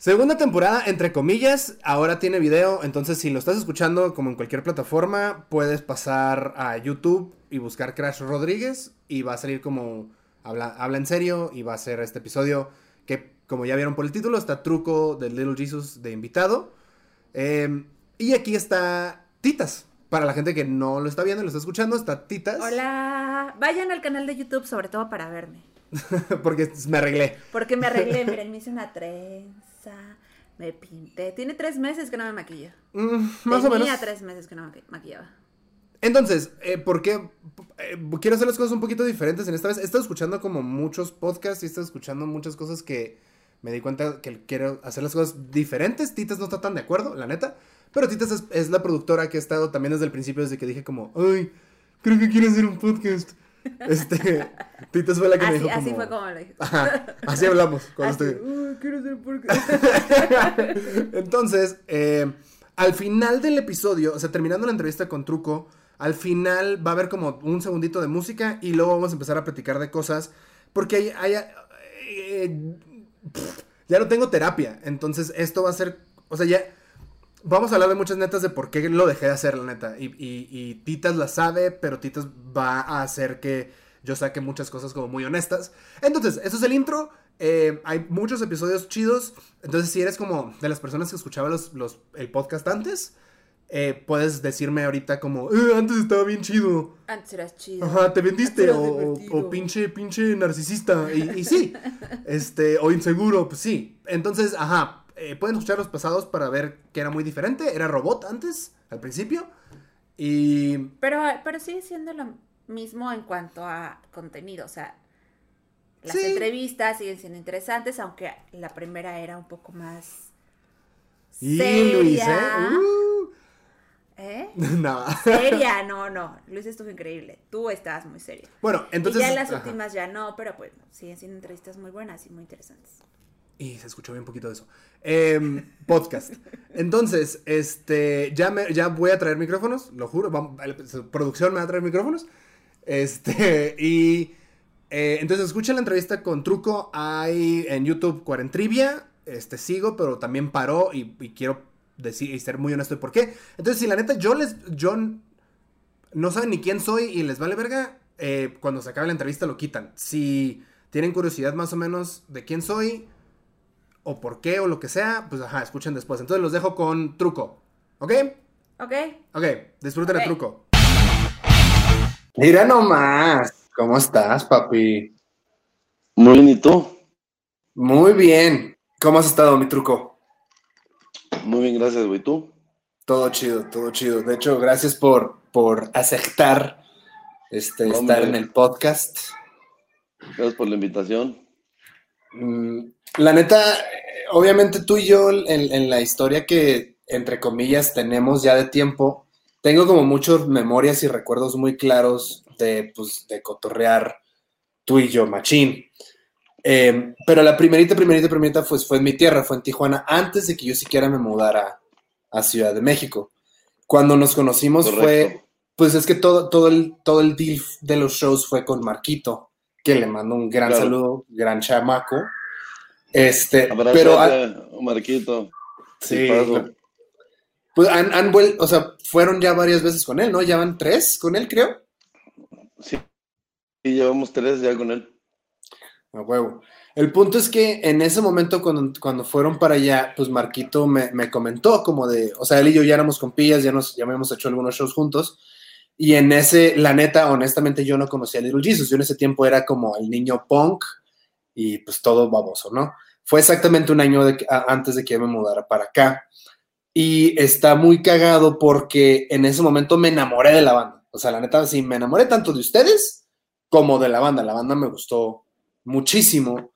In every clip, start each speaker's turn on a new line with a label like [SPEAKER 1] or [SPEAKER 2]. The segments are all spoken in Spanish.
[SPEAKER 1] Segunda temporada, entre comillas, ahora tiene video, entonces si lo estás escuchando como en cualquier plataforma, puedes pasar a YouTube y buscar Crash Rodríguez y va a salir como habla, habla en serio y va a ser este episodio que, como ya vieron por el título, está truco de Little Jesus de invitado. Em, y aquí está Titas. Para la gente que no lo está viendo y lo está escuchando, está Titas.
[SPEAKER 2] Hola, vayan al canal de YouTube sobre todo para verme.
[SPEAKER 1] Porque me arreglé.
[SPEAKER 2] Porque me arreglé, miren, me hice una trenza, me pinté. Tiene tres meses que no me maquillo.
[SPEAKER 1] Mm, más o menos.
[SPEAKER 2] Tenía tres meses que no me maquillaba.
[SPEAKER 1] Entonces, eh, ¿por qué? Eh, quiero hacer las cosas un poquito diferentes en esta vez. He estado escuchando como muchos podcasts y he estado escuchando muchas cosas que me di cuenta que quiero hacer las cosas diferentes. Titas no está tan de acuerdo, la neta. Pero Titas es, es la productora que ha estado también desde el principio, desde que dije como, ay, creo que quiero hacer un podcast. Este, Titas fue la que me dijo como...
[SPEAKER 2] así fue como lo dije.
[SPEAKER 1] Ajá, así hablamos cuando
[SPEAKER 2] Así,
[SPEAKER 1] estoy...
[SPEAKER 2] "Uy, quiero un podcast".
[SPEAKER 1] Entonces, eh, al final del episodio, o sea, terminando la entrevista con Truco, al final va a haber como un segundito de música y luego vamos a empezar a platicar de cosas. Porque hay, hay, eh, pff, ya no tengo terapia. Entonces, esto va a ser. O sea, ya. Vamos a hablar de muchas netas de por qué lo dejé de hacer, la neta. Y, y- y Titas la sabe, pero Titas va a hacer que yo saque muchas cosas como muy honestas. Entonces, eso es el intro. Eh, hay muchos episodios chidos. Entonces, si eres como de las personas que escuchaba los, los- el podcast antes, eh, puedes decirme ahorita como, "Eh, antes estaba bien chido.
[SPEAKER 2] Antes eras chido.
[SPEAKER 1] Ajá, te vendiste o, o pinche, pinche narcisista. Y, y sí, este, o inseguro, pues sí. Entonces, ajá, eh, pueden escuchar los pasados para ver que era muy diferente. Era robot antes, al principio. Y
[SPEAKER 2] Pero, pero sigue siendo lo mismo en cuanto a contenido. O sea, las
[SPEAKER 1] Sí.
[SPEAKER 2] entrevistas siguen siendo interesantes, aunque la primera era un poco más.
[SPEAKER 1] Y
[SPEAKER 2] seria.
[SPEAKER 1] Luis, ¿eh? Uh.
[SPEAKER 2] ¿Eh?
[SPEAKER 1] Nada.
[SPEAKER 2] Seria, no, no. Luis estuvo increíble. Tú estabas muy seria.
[SPEAKER 1] Bueno, entonces.
[SPEAKER 2] y ya en las
[SPEAKER 1] ajá.
[SPEAKER 2] últimas ya no, pero pues siguen siendo entrevistas muy buenas y muy interesantes.
[SPEAKER 1] Y se escuchó bien poquito de eso. Em, podcast. Entonces, este, ya, me, ya voy a traer micrófonos, lo juro. producción me va a traer micrófonos. Este, y eh, entonces escuchen la entrevista con Truco. Hay en YouTube Cuarentrivia. Este, sigo, pero también paró y, quiero decir y ser muy honesto de por qué. Entonces, si la neta, yo les, yo no saben ni quién soy y les vale verga, eh, cuando se acabe la entrevista lo quitan. Si tienen curiosidad más o menos de quién soy, o por qué o lo que sea, pues ajá, escuchen después. Entonces los dejo con truco. ¿Ok?
[SPEAKER 2] ¿Ok?
[SPEAKER 1] Ok, disfruten
[SPEAKER 2] Ok.
[SPEAKER 1] el truco. Mira nomás. ¿Cómo estás, papi?
[SPEAKER 3] Muy bien, ¿y tú?
[SPEAKER 1] Muy bien. ¿Cómo has estado, mi truco?
[SPEAKER 3] Muy bien, gracias, güey. ¿Tú?
[SPEAKER 1] Todo chido, todo chido. De hecho, gracias por, por aceptar este,
[SPEAKER 3] Hombre.
[SPEAKER 1] estar en el podcast.
[SPEAKER 3] Gracias por la invitación.
[SPEAKER 1] Mm, La neta, obviamente tú y yo en, en la historia que, entre comillas, tenemos ya de tiempo, tengo como muchas memorias y recuerdos muy claros de, pues, de cotorrear tú y yo, machín. Eh, pero la primerita, primerita, primerita pues, fue en mi tierra, fue en Tijuana, antes de que yo siquiera me mudara a Ciudad de México. Cuando nos conocimos fue, pues es que todo, todo, el, todo el deal de los shows fue con Marquito, que le mando un gran
[SPEAKER 3] Claro.
[SPEAKER 1] saludo, gran chamaco. Este, pero
[SPEAKER 3] Marquito.
[SPEAKER 1] sí, pues han, han vuelto, o sea, fueron ya varias veces con él, ¿no? Ya van tres con él, creo.
[SPEAKER 3] Sí. Y llevamos tres ya con él.
[SPEAKER 1] A huevo. El punto es que en ese momento, cuando, cuando fueron para allá, pues Marquito me, me comentó como de, o sea, él y yo ya éramos compillas, ya nos ya habíamos hecho algunos shows juntos. Y en ese, la neta, honestamente, yo no conocía a Little Jesus. Yo en ese tiempo era como el niño punk y pues todo baboso, ¿no? Fue exactamente un año de a- antes de que yo me mudara para acá. Y está muy cagado porque en ese momento me enamoré de la banda. O sea, la neta, sí, me enamoré tanto de ustedes como de la banda. La banda me gustó muchísimo.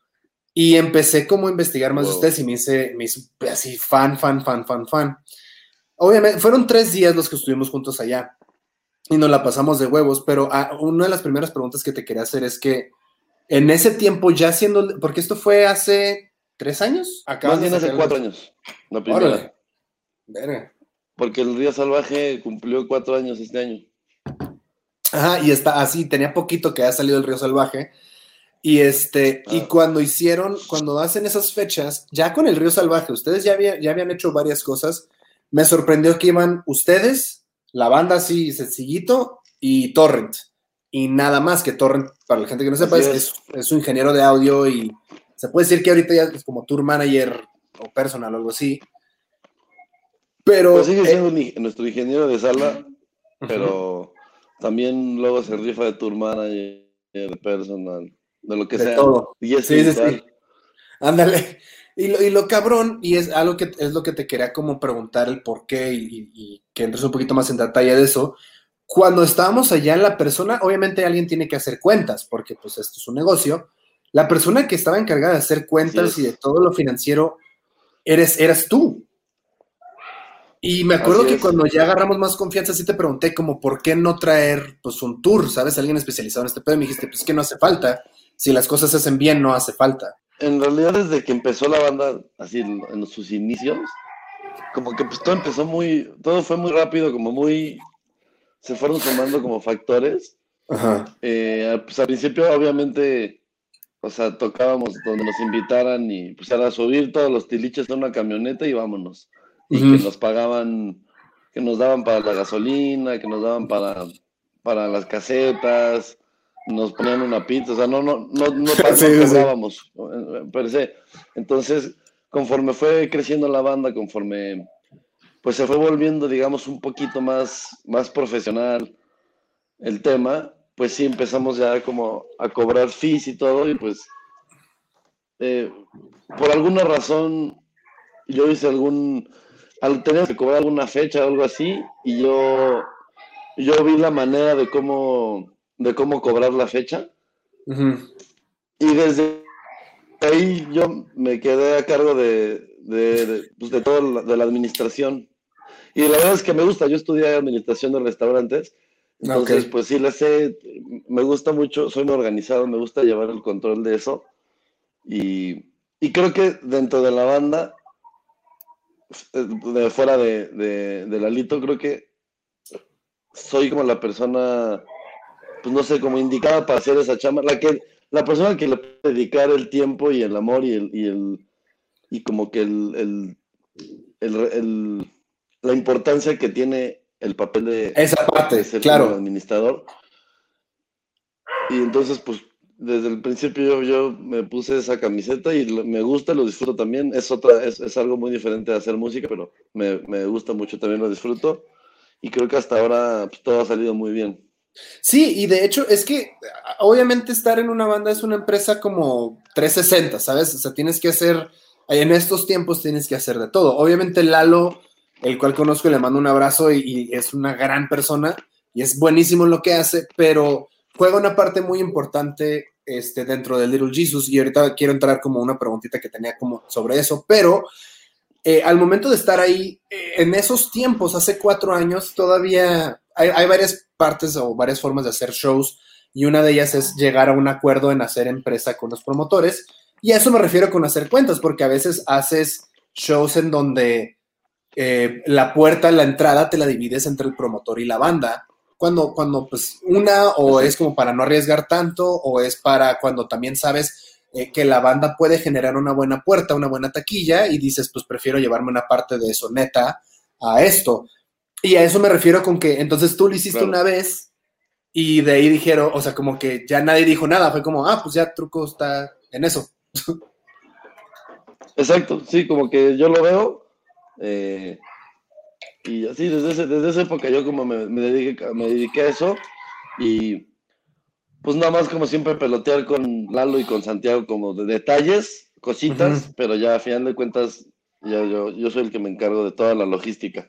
[SPEAKER 1] Y empecé como a investigar más de
[SPEAKER 3] Wow.
[SPEAKER 1] ustedes y me hice, me hice así fan, fan, fan, fan, fan. Obviamente, fueron tres días los que estuvimos juntos allá y nos la pasamos de huevos, pero ah, una de las primeras preguntas que te quería hacer es que en ese tiempo ya siendo, porque esto fue hace tres años,
[SPEAKER 3] Más bien
[SPEAKER 1] de
[SPEAKER 3] hace cuatro años. La primera.
[SPEAKER 1] Órale. Verga.
[SPEAKER 3] Porque el Río Salvaje cumplió cuatro años este año.
[SPEAKER 1] Ajá, y está así, tenía poquito que había salido el Río Salvaje. Y este, y
[SPEAKER 3] Ah.
[SPEAKER 1] cuando hicieron, cuando hacen esas fechas, ya con el Río Salvaje, ustedes ya, había- ya habían hecho varias cosas. Me sorprendió que iban ustedes, la banda así sencillito, y Torrent. Y nada más que Torrent, para la gente que no sepa, es,
[SPEAKER 3] es.
[SPEAKER 1] un ingeniero de audio y se puede decir que ahorita ya es como tour manager o personal o algo así. Pero
[SPEAKER 3] Pues sigue
[SPEAKER 1] eh,
[SPEAKER 3] siendo nuestro ingeniero de sala, pero también luego se rifa de tour manager, de personal, de lo que
[SPEAKER 1] De
[SPEAKER 3] sea.
[SPEAKER 1] todo.
[SPEAKER 3] Y es
[SPEAKER 1] Sí, sí, sí. Ándale. Y lo, y lo cabrón, y es algo que es lo que te quería como preguntar el por qué y, y- y que entres un poquito más en detalle de eso. Cuando estábamos allá, la persona, obviamente alguien tiene que hacer cuentas, porque pues esto es un negocio. La persona que estaba encargada de hacer cuentas y de todo lo financiero, eres, eras tú. Y me acuerdo
[SPEAKER 3] Así
[SPEAKER 1] que
[SPEAKER 3] es.
[SPEAKER 1] cuando ya agarramos más confianza, sí te pregunté como, ¿por qué no traer pues un tour? ¿Sabes? Alguien especializado en este pedo. Y me dijiste, pues que no hace falta. Si las cosas se hacen bien, no hace falta.
[SPEAKER 3] En realidad, desde que empezó la banda, así en en sus inicios, como que pues todo empezó muy, todo fue muy rápido, como muy, se fueron sumando como factores.
[SPEAKER 1] Ajá.
[SPEAKER 3] Eh, pues al principio, obviamente, o sea, tocábamos donde nos invitaran y pues era subir todos los tiliches a una camioneta y vámonos. Y que nos pagaban, que nos daban para la gasolina, que nos daban para, para las casetas, nos ponían una pizza, o sea, no, no, no, no, pa- no
[SPEAKER 1] Sí,
[SPEAKER 3] eh. Entonces, conforme fue creciendo la banda, conforme pues se fue volviendo, digamos, un poquito más, más profesional el tema, pues sí empezamos ya como a cobrar fees y todo, y pues eh, por alguna razón yo hice algún, al, teníamos que cobrar alguna fecha o algo así, y yo, yo vi la manera de cómo, de cómo cobrar la fecha, y desde ahí yo me quedé a cargo de, de, de, pues, de todo la, de la administración. Y la verdad es que me gusta, yo estudié administración de restaurantes, entonces
[SPEAKER 1] Ok.
[SPEAKER 3] pues sí, le sé, me gusta mucho, soy muy organizado, me gusta llevar el control de eso. Y, y creo que dentro de la banda, eh, de fuera de, de, de Lalito, creo que soy como la persona, pues no sé, como indicada para hacer esa chamba, la que, la persona que le puede dedicar el tiempo y el amor y el, y el, y como que el, el, el, el- la importancia que tiene el papel de,
[SPEAKER 1] Esa parte,
[SPEAKER 3] de ser
[SPEAKER 1] claro.
[SPEAKER 3] como administrador. Y entonces, pues, desde el principio yo, yo me puse esa camiseta y me gusta, lo disfruto también. Es otra, es, es algo muy diferente de hacer música, pero me, me gusta mucho, también lo disfruto. Y creo que hasta ahora pues, todo ha salido muy bien.
[SPEAKER 1] Sí, y de hecho es que obviamente estar en una banda es una empresa como 360, ¿sabes? O sea, tienes que hacer, en estos tiempos tienes que hacer de todo. Obviamente Lalo, el cual conozco y le mando un abrazo y, es una gran persona y es buenísimo en lo que hace, pero juega una parte muy importante este, dentro de Little Jesus y ahorita quiero entrar como una preguntita que tenía como sobre eso, pero eh, al momento de estar ahí, eh, en esos tiempos, hace cuatro años, todavía hay varias partes o varias formas de hacer shows y una de ellas es llegar a un acuerdo en hacer empresa con los promotores y a eso me refiero con hacer cuentas, porque a veces haces shows en donde eh, la puerta, la entrada te la divides entre el promotor y la banda. Cuando, cuando pues una o es como para no arriesgar tanto o es para cuando también sabes eh, que la banda puede generar una buena puerta, una buena taquilla y dices, pues prefiero llevarme una parte de eso neta a esto. Y a eso me refiero con que entonces tú lo hiciste
[SPEAKER 3] Claro.
[SPEAKER 1] una vez y de ahí dijeron, o sea, como que ya nadie dijo nada, fue como, ah, pues ya Truco está en eso.
[SPEAKER 3] Exacto, sí, como que yo lo veo. Eh, y así, desde, ese- desde esa época yo como me, me dediqué, me dediqué a eso. Y pues nada más como siempre pelotear con Lalo y con Santiago como de detalles, cositas, pero ya a final de cuentas ya yo, yo soy el que me encargo de toda la logística.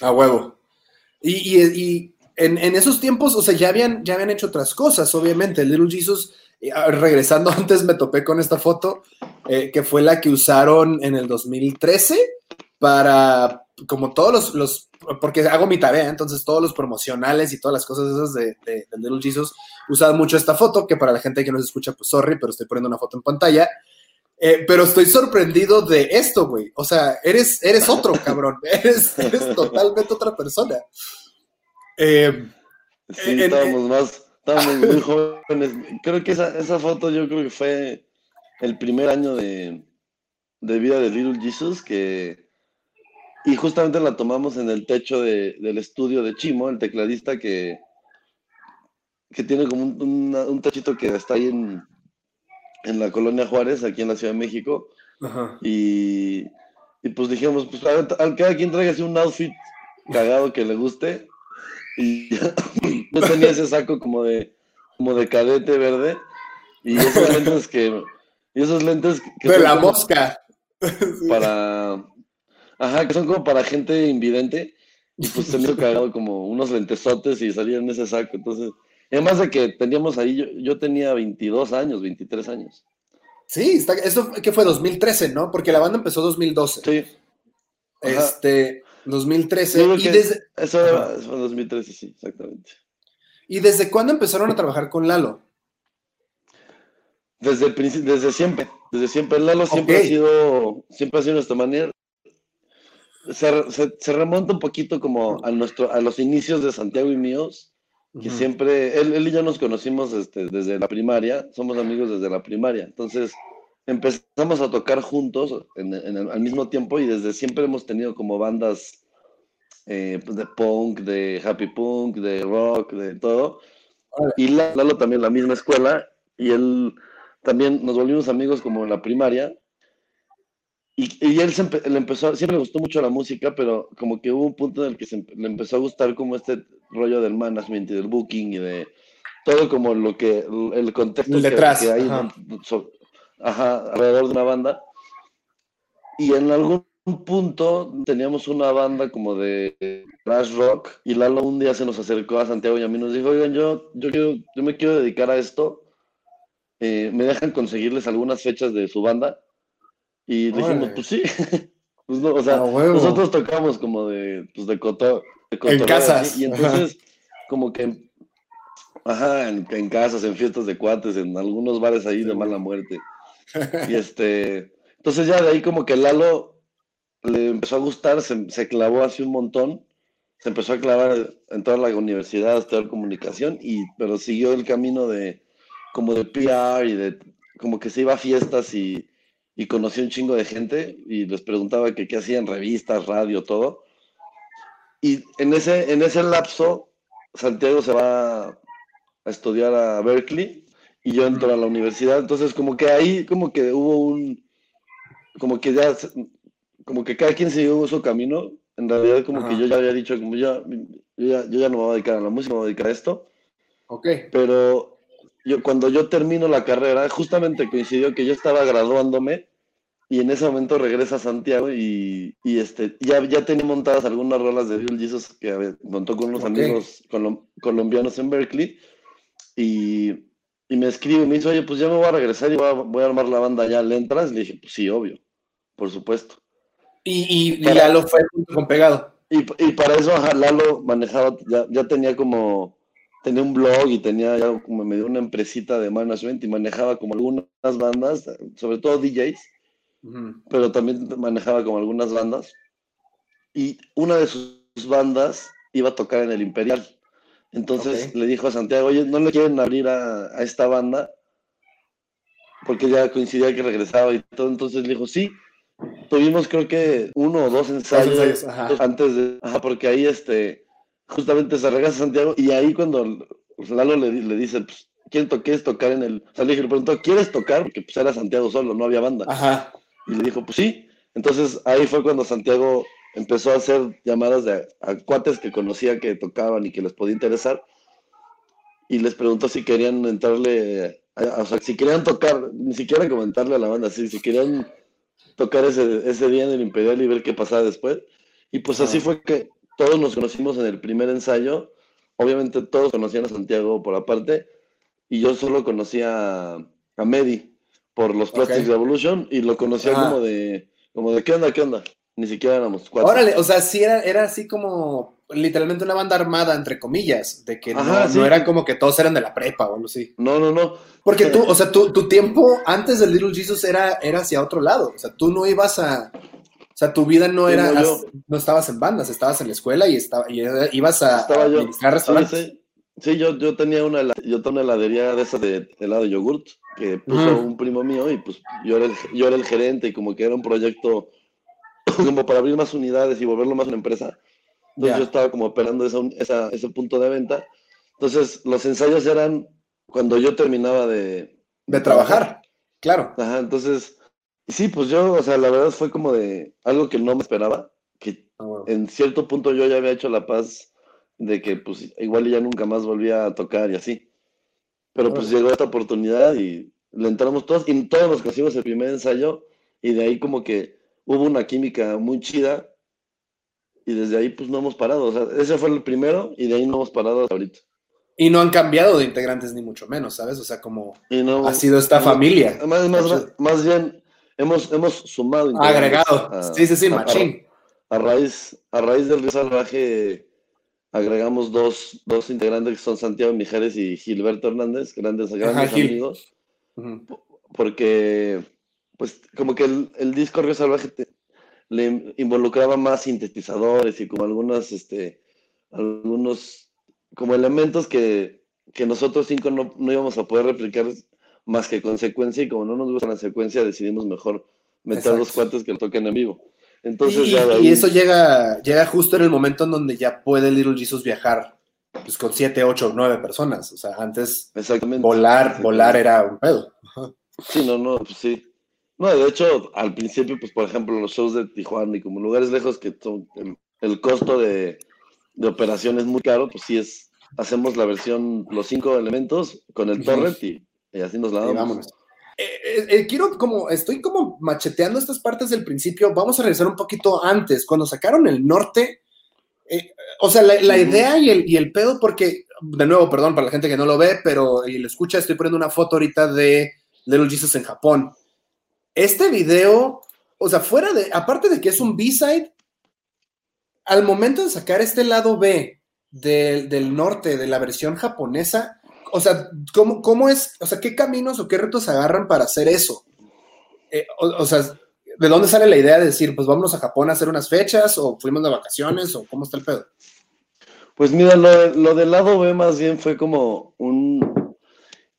[SPEAKER 1] A huevo. Y, y- y en, en esos tiempos, o sea, ya habían, ya habían hecho otras cosas, obviamente. Little Jesus, eh, regresando antes, me topé con esta foto, eh, que fue la que usaron en el 2013 para, como todos los, los, porque hago mi tarea, entonces todos los promocionales y todas las cosas esas de, de, de Little Jesus usaban mucho esta foto, que para la gente que no se escucha, pues sorry, pero estoy poniendo una foto en pantalla. Eh, pero estoy sorprendido de esto, güey. O sea, eres, eres otro, cabrón. Eres, eres totalmente otra persona. Eh,
[SPEAKER 3] Sí,
[SPEAKER 1] En-
[SPEAKER 3] estábamos más, Estábamos muy jóvenes. Creo que esa, esa foto yo creo que fue el primer año de, de vida de Little Jesus que... Y justamente la tomamos en el techo de- del estudio de Chimo, el tecladista que, que tiene como un, una- un techito que está ahí en, en la colonia Juárez, aquí en la Ciudad de México.
[SPEAKER 1] Ajá.
[SPEAKER 3] Y, y pues dijimos, pues a ver, a cada quien tráigase un outfit cagado que le guste. Y yo tenía ese saco como de, como de cadete verde. Y esos lentes que. Y esos lentes que
[SPEAKER 1] De la
[SPEAKER 3] como
[SPEAKER 1] mosca.
[SPEAKER 3] para. Ajá, que son como para gente invidente. Y pues se hizo cagado como unos lentesotes y salía en ese saco. Entonces, además de que teníamos ahí, yo, yo tenía 22 años, 23 años.
[SPEAKER 1] Sí, está, eso que fue 2013, ¿no? Porque la banda empezó 2012.
[SPEAKER 3] Sí, Ajá.
[SPEAKER 1] Este, 2013.
[SPEAKER 3] Yo creo
[SPEAKER 1] Y desde,
[SPEAKER 3] eso era, fue en 2013, sí, exactamente.
[SPEAKER 1] ¿Y desde cuándo empezaron a trabajar con Lalo?
[SPEAKER 3] Desde el desde siempre, desde siempre. Lalo siempre ha sido, siempre ha sido nuestra manera. Se, se- se remonta un poquito como a nuestro, a los inicios de Santiago y míos, que siempre, él, él y yo nos conocimos este, desde la primaria, somos amigos desde la primaria. Entonces empezamos a tocar juntos en, en el- al mismo tiempo y desde siempre hemos tenido como bandas eh, pues, de punk, de happy punk, de rock, de todo. Y La- Lalo también la misma escuela y él también nos volvimos amigos como en la primaria. Y, y él se empe- le empezó, siempre le gustó mucho la música, pero como que hubo un punto en el que se le empezó a gustar como este rollo del management y del booking y de todo como lo que, el contexto
[SPEAKER 1] El
[SPEAKER 3] que-
[SPEAKER 1] detrás,
[SPEAKER 3] que, hay
[SPEAKER 1] ajá.
[SPEAKER 3] ¿no? So- ajá, alrededor de una banda. Y en algún punto teníamos una banda como de thrash rock y Lalo un día se nos acercó a Santiago y a mí nos dijo, oigan, yo, yo, quiero, yo me quiero dedicar a esto, Eh, ¿me dejan conseguirles algunas fechas de su banda? Y dijimos, pues sí. Pues no, o sea,
[SPEAKER 1] A
[SPEAKER 3] nosotros tocamos como de, pues de, coto, de cotorreo,
[SPEAKER 1] casas,
[SPEAKER 3] Y entonces, como que, ajá, en, en casas, en fiestas de cuates, en algunos bares ahí de mala muerte. Y este, entonces ya de ahí como que Lalo le empezó a gustar, se, se clavó así un montón, se empezó a clavar en toda la universidad, a estudiar comunicación, y, pero siguió el camino de, como de PR y de, como que se iba a fiestas y, y conocía un chingo de gente y les preguntaba que qué hacían, revistas, radio, todo. Y en ese, en ese lapso, Santiago se va a estudiar a Berkeley y yo entro a la universidad. Entonces, como que ahí, como que hubo un, como que ya, como que cada quien siguió su camino. En realidad, como que
[SPEAKER 1] Ajá.
[SPEAKER 3] yo ya había dicho, como ya, yo ya, yo ya no me voy a dedicar a la música, me voy a dedicar a esto.
[SPEAKER 1] Ok.
[SPEAKER 3] Pero yo, cuando yo termino la carrera, justamente coincidió que yo estaba graduándome y en ese momento regresa a Santiago y, y este, ya, ya tenía montadas algunas rolas de Little Jesus que había- montó con unos amigos colom- colombianos en Berkeley y, y me escribe me dice, oye, pues ya me voy a regresar y voy a, voy a armar la banda ya, ¿le entras? Le dije, pues sí, obvio, por supuesto.
[SPEAKER 1] Y, y, y
[SPEAKER 3] Para-
[SPEAKER 1] Lalo fue con pegado.
[SPEAKER 3] Y, y para eso ajá, Lalo manejaba, ya, ya tenía como, tenía un blog y tenía ya como medio una empresita de management y manejaba como algunas bandas, sobre todo DJs,
[SPEAKER 1] Ujú.
[SPEAKER 3] pero también manejaba como algunas bandas. Y una de sus bandas iba a tocar en el Imperial. Entonces
[SPEAKER 1] Ok.
[SPEAKER 3] le dijo a Santiago, oye, ¿no le quieren abrir a, a esta banda? Porque ya coincidía que regresaba y todo. Entonces le dijo, sí. Tuvimos creo que uno o dos ensayos,
[SPEAKER 1] ensayos,
[SPEAKER 3] antes de... Ajá, porque ahí este, justamente se regresa Santiago y ahí cuando Lalo le, le dice, pues, ¿quién to quieres tocar en el...? O sea, le dije, le preguntó, ¿quieres tocar? Porque pues era Santiago solo, no había banda.
[SPEAKER 1] Ajá.
[SPEAKER 3] Y le dijo, pues sí. Entonces ahí fue cuando Santiago empezó a hacer llamadas de, a cuates que conocía que tocaban y que les podía interesar. Y les preguntó si querían entrarle, a- o sea, si querían tocar, ni siquiera comentarle a la banda, sí, si querían tocar ese, ese día en el Imperial y ver qué pasaba después. Y pues así fue que todos nos conocimos en el primer ensayo. Obviamente todos conocían a Santiago por aparte. Y yo solo conocía a, Medi por los Plastic
[SPEAKER 1] Ok.
[SPEAKER 3] Revolution y lo conocía como de, como de, ¿qué onda, qué onda? Ni siquiera éramos cuatro.
[SPEAKER 1] Órale, o sea, sí era, era así como literalmente una banda armada, entre comillas, de que no,
[SPEAKER 3] sí.
[SPEAKER 1] no era como que todos eran de la prepa o algo así.
[SPEAKER 3] No, no, no.
[SPEAKER 1] Porque tú, o sea, tu, tu tiempo antes del Little Jesus era, era hacia otro lado. O sea, tú no ibas a. O sea, tu vida no era.
[SPEAKER 3] no, yo-
[SPEAKER 1] as- no estabas en bandas, estabas en la escuela y, estaba, y ibas a,
[SPEAKER 3] Estaba
[SPEAKER 1] a
[SPEAKER 3] yo. Sí,
[SPEAKER 1] restaurantes.
[SPEAKER 3] sí. Sí, yo, yo tenía una, yo tenía una heladería de esas de helado de yogurt que puso un primo mío y pues yo era, el, yo era el gerente y como que era un proyecto como para abrir más unidades y volverlo más una empresa. Entonces
[SPEAKER 1] Ya.
[SPEAKER 3] yo estaba como operando esa, esa- ese punto de venta. Entonces los ensayos eran cuando yo terminaba de,
[SPEAKER 1] De trabajar, claro.
[SPEAKER 3] Ajá, entonces, sí, pues yo, o sea, la verdad fue como de algo que no me esperaba, que en cierto punto yo ya había hecho la paz de que pues igual ya nunca más volvía a tocar y así. Pero pues llegó esta oportunidad y le entramos todos y todos nos conocimos el primer ensayo y de ahí como que hubo una química muy chida y desde ahí pues no hemos parado. O sea, ese fue el primero y de ahí no hemos parado hasta ahorita.
[SPEAKER 1] Y no han cambiado de integrantes ni mucho menos, ¿sabes? O sea, como
[SPEAKER 3] no,
[SPEAKER 1] ha sido esta
[SPEAKER 3] no-
[SPEAKER 1] familia.
[SPEAKER 3] Más bien, hemos, hemos sumado
[SPEAKER 1] Agregado.
[SPEAKER 3] a-
[SPEAKER 1] Sí, sí, sí, machín.
[SPEAKER 3] A raíz, a raíz del Río Salvaje agregamos dos, dos integrantes que son Santiago Mijares y Gilberto Hernández, grandes, grandes amigos, porque pues como que el, el disco Río Salvaje te- le involucraba más sintetizadores y como algunas, este, algunos como elementos que, que nosotros cinco no, no íbamos a poder replicar más que con secuencia y como no nos gusta la secuencia decidimos mejor meter los cuates que lo toquen en vivo. Entonces
[SPEAKER 1] y,
[SPEAKER 3] ya
[SPEAKER 1] eso llega, llega justo en el momento en donde ya puede Little Jesus viajar pues, con siete, ocho, nueve personas. O sea, antes
[SPEAKER 3] Exactamente.
[SPEAKER 1] volar,
[SPEAKER 3] Exactamente.
[SPEAKER 1] volar era un pedo. Ajá.
[SPEAKER 3] Sí, no, no, pues sí. No, de hecho, al principio, pues por ejemplo, los shows de Tijuana y como lugares lejos que son el, el costo de, de operación es muy caro, pues sí es, hacemos la versión, los cinco elementos con el torrent y, y así nos la
[SPEAKER 1] vámonos. Eh, eh, eh, quiero como, estoy como macheteando estas partes del principio. Vamos a regresar un poquito antes, cuando sacaron el norte. eh, o sea, la, la idea y el, y el pedo, porque, de nuevo, perdón para la gente que no lo ve, pero y lo escucha, estoy poniendo una foto ahorita de Little Jesus en Japón. Este video, o sea, fuera de, aparte de que es un B-side, al momento de sacar este lado B del, del norte, de la versión japonesa, o sea, ¿cómo, ¿cómo es, o sea, qué caminos o qué retos agarran para hacer eso? Eh, o, o sea, ¿de dónde sale la idea de decir, pues vámonos a Japón a hacer unas fechas o fuimos de vacaciones o cómo está el pedo?
[SPEAKER 3] Pues mira, lo, lo del lado B más bien fue como un...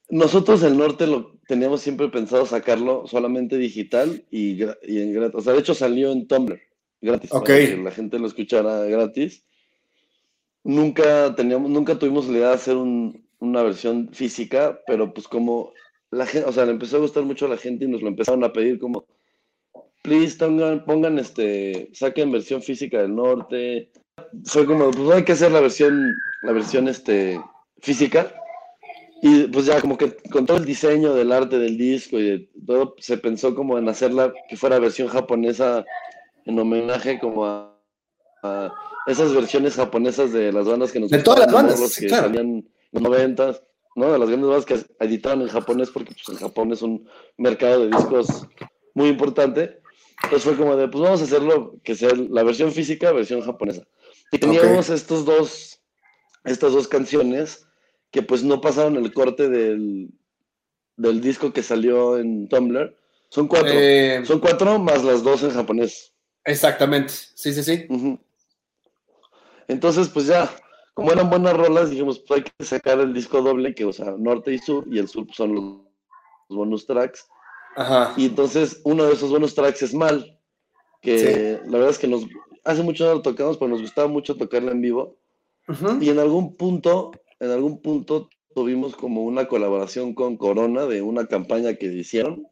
[SPEAKER 3] Nosotros el norte lo teníamos siempre pensado sacarlo solamente digital y, en gratis. O sea, de hecho salió en Tumblr, gratis,
[SPEAKER 1] Ok.
[SPEAKER 3] para que la gente lo escuchara gratis. Nunca teníamos, nunca tuvimos la idea de hacer un- una versión física, pero pues como la gente, o sea, le empezó a gustar mucho a la gente y nos lo empezaron a pedir como, please, pongan, pongan este, saquen versión física del norte, fue como, pues hay que hacer la versión, la versión este, física. Y pues ya como que con todo el diseño del arte del disco y de todo, se pensó como en hacerla que fuera versión japonesa en homenaje como a, a esas versiones japonesas de las bandas que nos
[SPEAKER 1] De todas las bandas,
[SPEAKER 3] los que
[SPEAKER 1] claro.
[SPEAKER 3] salían noventas, ¿no? De las grandes bandas que editaban en japonés porque pues en Japón es un mercado de discos muy importante. Entonces fue como de, pues vamos a hacerlo que sea la versión física, versión japonesa. Y teníamos estos dos, estas dos canciones que pues no pasaron el corte del, del disco que salió en Tumblr. Son cuatro.
[SPEAKER 1] Eh,
[SPEAKER 3] Son cuatro más las dos en japonés.
[SPEAKER 1] exactamente, sí, sí, sí.
[SPEAKER 3] Entonces, pues ya, como eran buenas rolas, dijimos, pues hay que sacar el disco doble, que, o sea, norte y sur, y el sur pues, son los, los bonus tracks.
[SPEAKER 1] Ajá.
[SPEAKER 3] Y entonces, uno de esos bonus tracks es Mal, que la verdad es que nos, hace mucho no lo tocamos, pero nos gustaba mucho tocarla en vivo.
[SPEAKER 1] Ujú.
[SPEAKER 3] Y en algún punto, en algún punto tuvimos como una colaboración con Corona de una campaña que hicieron,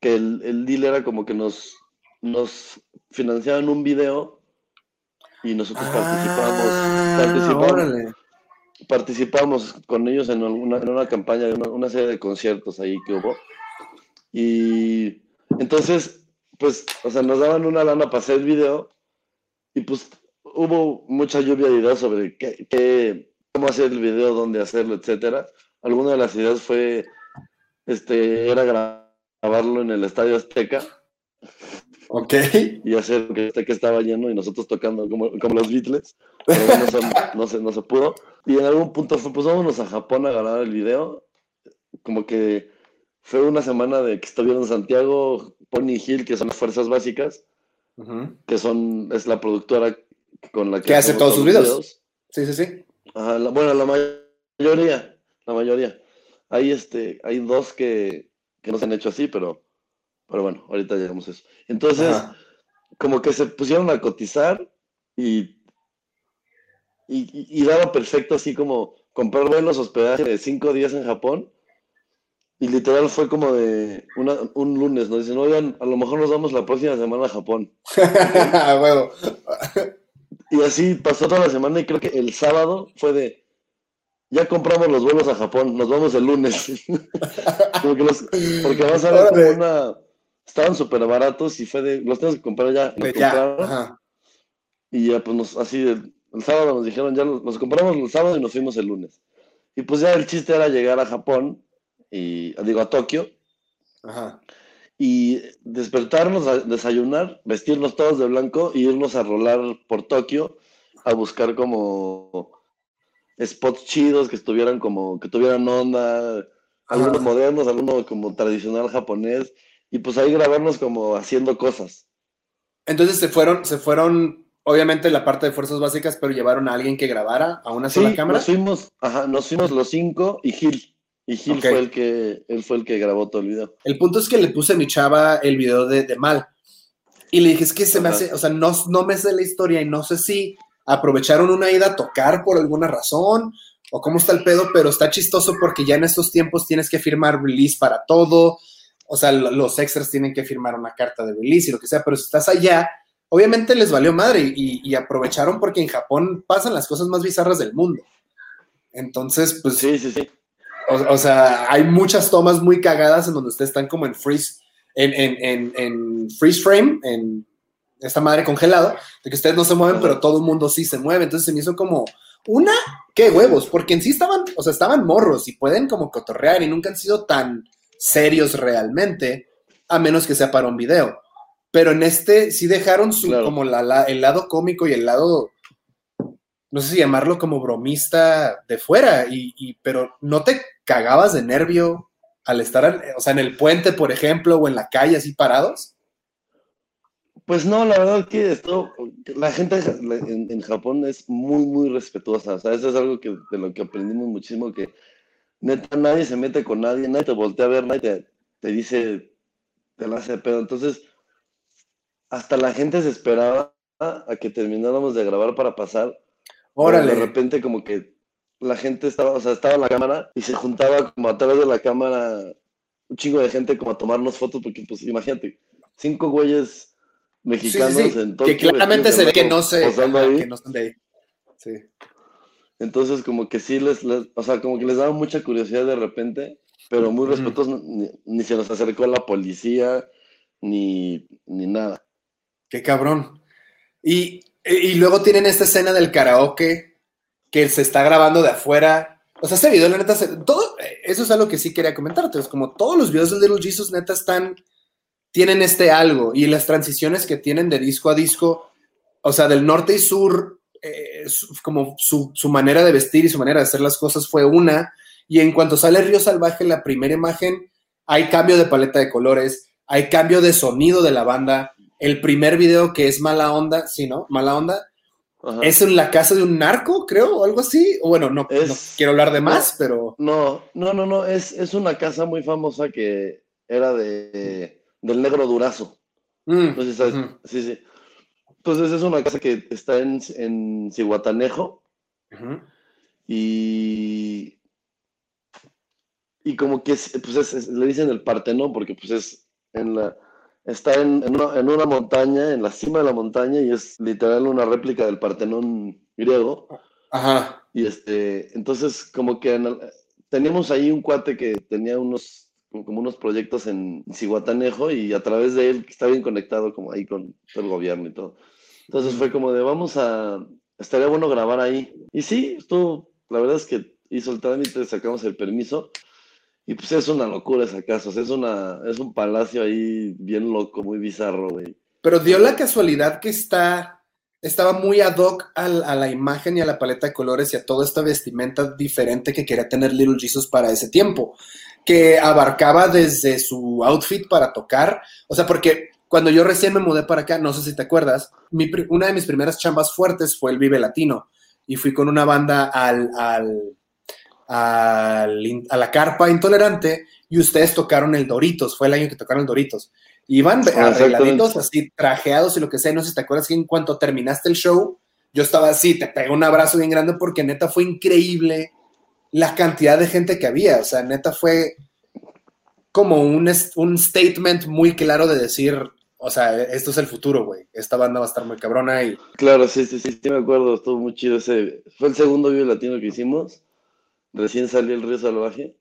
[SPEAKER 3] que el, el deal era como que nos, nos financiaban un video y nosotros participamos,
[SPEAKER 1] Ah,
[SPEAKER 3] participamos,
[SPEAKER 1] órale.
[SPEAKER 3] participamos con ellos en, alguna, en una campaña de una, una serie de conciertos ahí que hubo. Y entonces, pues, o sea, nos daban una lana para hacer el video y pues hubo mucha lluvia de ideas sobre qué, qué- cómo hacer el video, dónde hacerlo, etcétera. Alguna de las ideas fue, este, era gra- grabarlo en el Estadio Azteca
[SPEAKER 1] Ok.
[SPEAKER 3] y hacer que Azteca estaba lleno y nosotros tocando como, como los Beatles, pero no se, no, se, no se pudo. Y en algún punto fue, pues vámonos a Japón a grabar el video. Como que fue una semana de que estuvieron Santiago, Pony Hill, que son las fuerzas básicas, que son, es la productora con la que
[SPEAKER 1] Que hace todos sus videos. Sí, sí, sí.
[SPEAKER 3] Ajá, la- bueno, la mayoría mayoría, la mayoría. Hay este, hay dos que, que no se han hecho así, pero, pero bueno, ahorita llegamos a eso. Entonces,
[SPEAKER 1] Ajá.
[SPEAKER 3] como que se pusieron a cotizar y, y, daba perfecto así como comprar vuelos, hospedaje de cinco días en Japón. Y literal fue como de una- un lunes, nos dicen, oigan, a lo mejor nos vamos la próxima semana a Japón.
[SPEAKER 1] A huevo.
[SPEAKER 3] Y así pasó toda la semana y creo que el sábado fue de, ya compramos los vuelos a Japón, nos vamos el lunes. Como que los- porque además era como
[SPEAKER 1] Órale.
[SPEAKER 3] una, estaban súper baratos y fue de, los tenemos que comprar ya. Los
[SPEAKER 1] Ya.
[SPEAKER 3] compraron y ya pues nos, así el, el sábado nos dijeron, ya los, los compramos el sábado y nos fuimos el lunes. Y pues ya el chiste era llegar a Japón y, digo, a Tokio
[SPEAKER 1] Ajá.
[SPEAKER 3] y despertarnos, a- desayunar, vestirnos todos de blanco y irnos a rolar por Tokio a buscar como spots chidos que estuvieran como, que tuvieran onda, algunos
[SPEAKER 1] Ajá.
[SPEAKER 3] modernos, algunos como tradicional japonés, y pues ahí grabarnos como haciendo cosas.
[SPEAKER 1] Entonces se fueron, se fueron, obviamente la parte de fuerzas básicas, pero llevaron a alguien que grabara a una
[SPEAKER 3] Sí,
[SPEAKER 1] sola cámara.
[SPEAKER 3] nos fuimos, ajá, nos fuimos los cinco y Gil. Y Gil fue el que, él fue el que grabó todo el video.
[SPEAKER 1] El punto es que le puse a mi chava el video de, de Mal. Y le dije, es que se me hace, o sea, no, no me sé la historia y no sé si aprovecharon una ida a tocar por alguna razón o cómo está el pedo, pero está chistoso porque ya en estos tiempos tienes que firmar release para todo. O sea, lo- los extras tienen que firmar una carta de release y lo que sea, pero si estás allá, obviamente les valió madre y, y aprovecharon porque en Japón pasan las cosas más bizarras del mundo. Entonces, pues
[SPEAKER 3] Sí, sí, sí.
[SPEAKER 1] o, o sea, hay muchas tomas muy cagadas en donde ustedes están como en freeze, en, en, en, en freeze frame, en esta madre congelado, de que ustedes no se mueven, pero todo el mundo sí se mueve. Entonces se me hizo como una, qué huevos, porque en sí estaban, o sea, estaban morros y pueden como cotorrear y nunca han sido tan serios realmente, a menos que sea para un video. Pero en este sí dejaron su,
[SPEAKER 3] Claro.
[SPEAKER 1] como la, la- el lado cómico y el lado, no sé si llamarlo como bromista de fuera, y, y- pero no te cagabas de nervio al estar, o sea, en el puente, por ejemplo, o en la calle así parados.
[SPEAKER 3] Pues no, la verdad que esto, la gente en Japón es muy, muy respetuosa. O sea, eso es algo que, de lo que aprendimos muchísimo, que neta nadie se mete con nadie, nadie te voltea a ver, nadie te, te dice, te la hace de pedo. Entonces, hasta la gente se esperaba a que termináramos de grabar para pasar.
[SPEAKER 1] Órale.
[SPEAKER 3] De repente como que la gente estaba, o sea, estaba en la cámara y se juntaba como a través de la cámara un chingo de gente como a tomarnos fotos, porque pues imagínate, cinco güeyes
[SPEAKER 1] Sí,
[SPEAKER 3] mexicanos
[SPEAKER 1] sí, sí,
[SPEAKER 3] en
[SPEAKER 1] que claramente se ve que no se, ajá, que no están de ahí. Sí.
[SPEAKER 3] Entonces como que sí les, les- o sea, como que les daba mucha curiosidad de repente, pero muy respetuosos, ni, ni se nos acercó la policía, ni, ni nada.
[SPEAKER 1] Qué cabrón. Y, y luego tienen esta escena del karaoke que se está grabando de afuera. O sea, este video, la neta, se- todo, eso es algo que sí quería comentarte. Es como todos los videos de Little Jesus, neta, están, tienen este algo. Y las transiciones que tienen de disco a disco, o sea, del norte y sur, eh, su- como su, su manera de vestir y su manera de hacer las cosas fue una. Y en cuanto sale Río Salvaje, la primera imagen, hay cambio de paleta de colores, hay cambio de sonido de la banda. El primer video que es Mala Onda, sí, ¿no? Mala Onda,
[SPEAKER 3] Ajá.
[SPEAKER 1] es en la casa de un narco, creo, o algo así. O bueno, no,
[SPEAKER 3] Es-
[SPEAKER 1] no quiero hablar de más, pero.
[SPEAKER 3] No, no, no, no, es, es una casa muy famosa que era de, del negro Durazo.
[SPEAKER 1] Mm,
[SPEAKER 3] sabes. Sí, sí. Entonces es una casa que está en, en Cihuatanejo
[SPEAKER 1] ujú.
[SPEAKER 3] y, y como que es- pues es- es- le dicen el Partenón porque pues es en la, está en, en una, en una montaña, en la cima de la montaña y es literal una réplica del Partenón griego.
[SPEAKER 1] Ajá.
[SPEAKER 3] Y este, entonces como que teníamos ahí un cuate que tenía unos, como unos proyectos en Cihuatanejo y a través de él está bien conectado como ahí con todo el gobierno y todo. Entonces fue como de vamos a, estaría bueno grabar ahí. Y sí, estuvo, la verdad es que hizo el trámite, sacamos el permiso y pues es una locura esa casa, o sea, es una, es un palacio ahí bien loco, muy bizarro, güey.
[SPEAKER 1] Pero dio la casualidad que está, estaba muy ad hoc al- a, la imagen y a la paleta de colores y a toda esta vestimenta diferente que quería tener Little Jesus para ese tiempo, que abarcaba desde su outfit para tocar, o sea, porque cuando yo recién me mudé para acá, no sé si te acuerdas, mi una de mis primeras chambas fuertes fue el Vive Latino. Y fui con una banda al, al, a la carpa intolerante y ustedes tocaron el Doritos, fue el año que tocaron el Doritos. Iban
[SPEAKER 3] Ah,
[SPEAKER 1] arregladitos, así trajeados y lo que sea, no sé si te acuerdas que en cuanto terminaste el show, yo estaba así, te pegué un abrazo bien grande porque neta fue increíble la cantidad de gente que había, o sea, neta fue como un, un statement muy claro de decir, o sea, esto es el futuro, güey, esta banda va a estar muy cabrona y
[SPEAKER 3] Claro, sí, sí, sí, sí, me acuerdo, estuvo muy chido ese. Fue el segundo video latino que hicimos. Recién salió el Río Salvaje.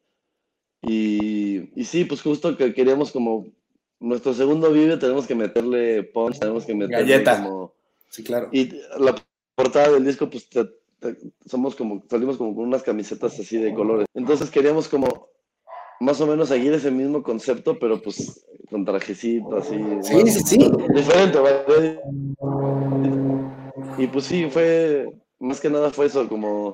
[SPEAKER 3] Y, y sí, pues justo que queríamos como nuestro segundo video tenemos que meterle punch, tenemos que meterle
[SPEAKER 1] Galleta.
[SPEAKER 3] como...
[SPEAKER 1] sí, claro.
[SPEAKER 3] Y la portada del disco, pues somos como, salimos como con unas camisetas así de colores. Entonces queríamos como más o menos seguir ese mismo concepto, pero pues con trajecito así.
[SPEAKER 1] Sí, sí, sí.
[SPEAKER 3] Diferente, ¿vale? Y pues sí, fue, más que nada fue eso, como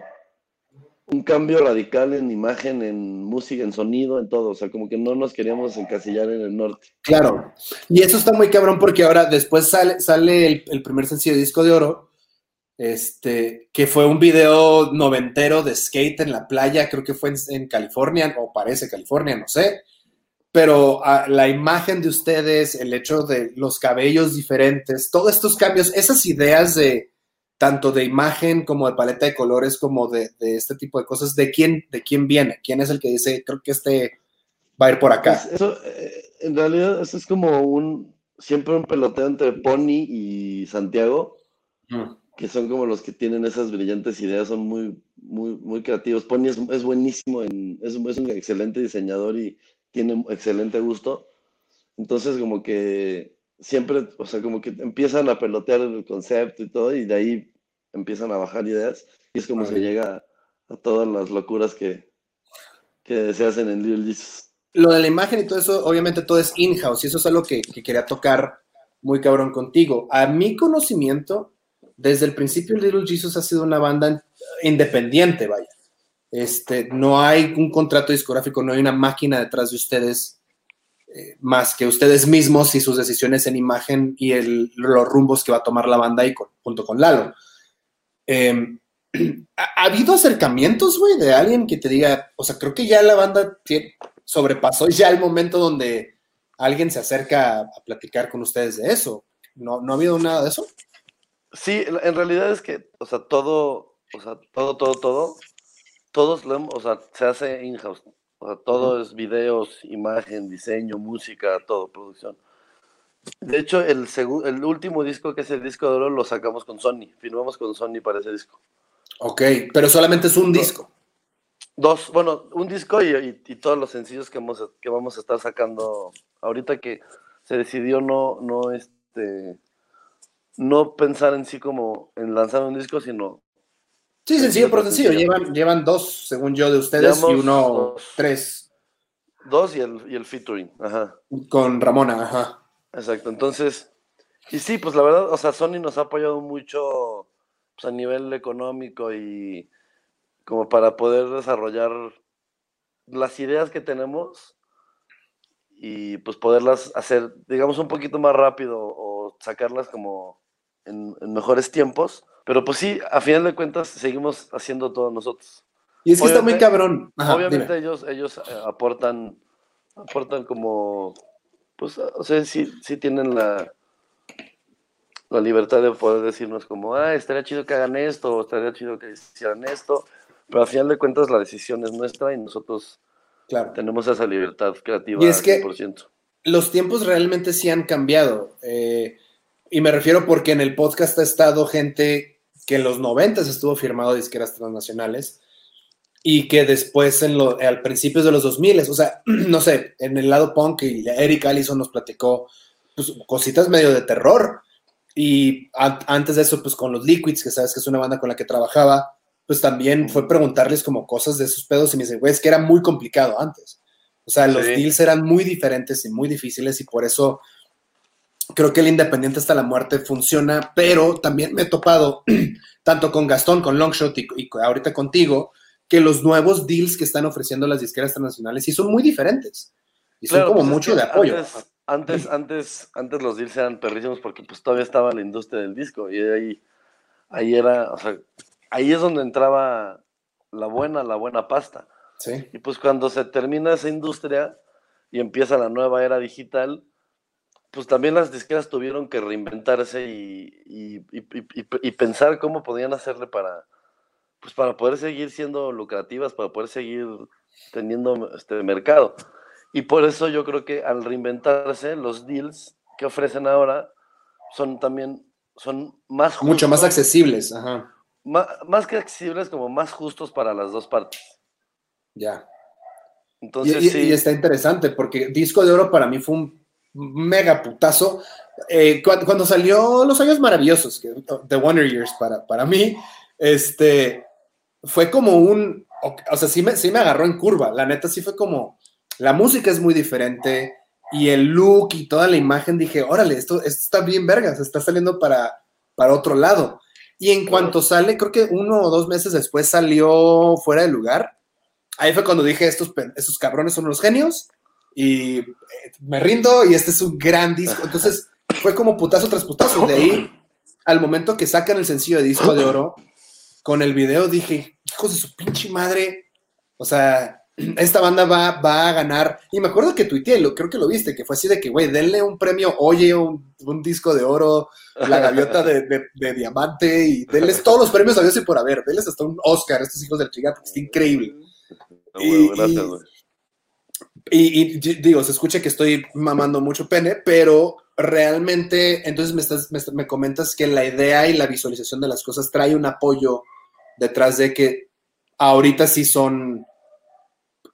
[SPEAKER 3] un cambio radical en imagen, en música, en sonido, en todo. O sea, como que no nos queríamos encasillar en el norte.
[SPEAKER 1] Claro. Y eso está muy cabrón porque ahora después sale, sale el, el primer sencillo de disco de oro, este, que fue un video noventero de skate en la playa, creo que fue en, en California, o parece California, no sé. Pero ah, la imagen de ustedes, el hecho de los cabellos diferentes, todos estos cambios, esas ideas de tanto de imagen como de paleta de colores, como de, de este tipo de cosas, ¿de quién, ¿de quién viene? ¿Quién es el que dice, creo que este va a ir por acá?
[SPEAKER 3] Pues eso, eh, en realidad, eso es como un, siempre un peloteo entre Pony y Santiago.
[SPEAKER 1] Mm.
[SPEAKER 3] Que son como los que tienen esas brillantes ideas, son muy, muy, muy creativos. Pony es, es buenísimo, en, es, un- es un excelente diseñador y tiene excelente gusto. Entonces, como que siempre, o sea, como que empiezan a pelotear el concepto y todo, y de ahí empiezan a bajar ideas, y es como se llega a todas las locuras que, que se hacen en Little Jesus.
[SPEAKER 1] lo de la imagen y todo eso, obviamente todo es in-house y eso es algo que, que quería tocar muy cabrón contigo. A mi conocimiento, desde el principio Little Jesus ha sido una banda independiente, vaya. Este, no hay un contrato discográfico, no hay una máquina detrás de ustedes, eh, más que ustedes mismos y sus decisiones en imagen y los rumbos que va a tomar la banda junto con Lalo. Eh, ¿ha, ha habido acercamientos, güey, de alguien que te diga, o sea, creo que ya la banda sobrepasó ya el momento donde alguien se acerca a platicar con ustedes de eso? ¿No, ¿No ha habido nada de eso?
[SPEAKER 3] Sí, en realidad es que, o sea, todo, o sea, todo, todo, todo, todos lo hemos- o sea, se hace in-house. O sea, todo es videos, imagen, diseño, música, todo, producción. De hecho, el, el último disco, que es el disco de oro, lo sacamos con Sony. Firmamos con Sony para ese disco.
[SPEAKER 1] Ok, pero solamente es un disco.
[SPEAKER 3] Dos, bueno, un disco y, y- y todos los sencillos que, hemos, que vamos a estar sacando ahorita que se decidió no, no, este, no pensar en sí como en lanzar un disco, sino
[SPEAKER 1] Sí, sencillo, pero
[SPEAKER 3] Sencillo.
[SPEAKER 1] Llevan, llevan dos, según yo, de ustedes y uno,
[SPEAKER 3] dos.
[SPEAKER 1] tres,
[SPEAKER 3] dos y el, y el featuring. Ajá,
[SPEAKER 1] con Ramona, ajá.
[SPEAKER 3] exacto. Entonces, y sí, pues la verdad, o sea, Sony nos ha apoyado mucho pues, a nivel económico y como para poder desarrollar las ideas que tenemos y pues poderlas hacer, digamos, un poquito más rápido o sacarlas como en, en mejores tiempos. Pero pues sí, a final de cuentas seguimos haciendo todo nosotros.
[SPEAKER 1] Y es que está muy
[SPEAKER 3] Obviamente-
[SPEAKER 1] cabrón. Ajá,
[SPEAKER 3] Obviamente
[SPEAKER 1] dime.
[SPEAKER 3] ellos, ellos eh, aportan, aportan como, pues, o sea, sí, sí tienen la, la libertad de poder decirnos como, ah, estaría chido que hagan esto, o estaría chido que hicieran esto, pero al final de cuentas la decisión es nuestra y nosotros
[SPEAKER 1] Claro.
[SPEAKER 3] tenemos esa libertad creativa
[SPEAKER 1] Y es que-
[SPEAKER 3] al 100%.
[SPEAKER 1] los tiempos realmente sí han cambiado. eh, y me refiero porque en el podcast ha estado gente que en los 90 estuvo firmado a disqueras transnacionales y que después, en lo, al principios de los 2000, o sea, no sé, en el lado punk, y Eric Allison nos platicó pues, cositas medio de terror. Y an- antes de eso, pues con los Liquids, que sabes que es una banda con la que trabajaba, pues también fue preguntarles como cosas de esos pedos y me dicen, güey, es que era muy complicado antes. O sea, los deals eran muy diferentes y muy difíciles y por eso creo que el Independiente hasta la muerte funciona, pero también me he topado tanto con Gastón, con Longshot y, y ahorita contigo, que los nuevos deals que están ofreciendo las disqueras internacionales sí son muy diferentes y son
[SPEAKER 3] Claro,
[SPEAKER 1] como
[SPEAKER 3] pues es
[SPEAKER 1] mucho
[SPEAKER 3] que
[SPEAKER 1] de apoyo.
[SPEAKER 3] Antes, antes, antes, antes los deals eran perrísimos porque pues todavía estaba la industria del disco y ahí, ahí era, o sea, ahí es donde entraba la buena, la buena pasta.
[SPEAKER 1] Sí.
[SPEAKER 3] Y pues cuando se termina esa industria y empieza la nueva era digital, pues también las disqueras tuvieron que reinventarse y, y- y- y- y pensar cómo podían hacerle para, pues para poder seguir siendo lucrativas, para poder seguir teniendo este mercado. Y por eso yo creo que al reinventarse, los deals que ofrecen ahora son también son más
[SPEAKER 1] Mucho más
[SPEAKER 3] justos,
[SPEAKER 1] accesibles, ajá.
[SPEAKER 3] ma- más que accesibles, como más justos para las dos partes.
[SPEAKER 1] Ya.
[SPEAKER 3] Entonces, sí.
[SPEAKER 1] y está interesante porque Disco de Oro para mí fue un mega putazo. Eh, cuando, salió Los Años Maravillosos, que, The Wonder Years para, para mí, este, fue como un, o, sea, sí me, sí me agarró en curva. La neta sí fue como, la música es muy diferente y el look y toda la imagen, dije, órale, esto, esto está bien verga, se está saliendo para, para otro lado. Y en cuanto sale, creo que uno o dos meses después salió fuera de lugar. Ahí fue cuando dije, estos, estos cabrones son unos genios y eh, me rindo y este es un gran disco. Entonces fue como putazo tras putazo. De ahí al momento que sacan el sencillo de disco de oro, con el video dije, hijos de su pinche madre. O sea, esta banda va, va a ganar. Y me acuerdo que tuiteé, lo, creo que lo viste, que fue así de que, güey, denle un premio, oye, un, un disco de oro, la gaviota de, de- de diamante y denles todos los premios a Dios y por haber. Denles hasta un Oscar estos hijos del chica, porque está increíble. Y-
[SPEAKER 3] gracias,
[SPEAKER 1] y-. Y, y di- digo, se escucha que estoy mamando mucho pene, pero realmente, entonces me, estás, me, me comentas que la idea y la visualización de las cosas trae un apoyo detrás de que ahorita sí son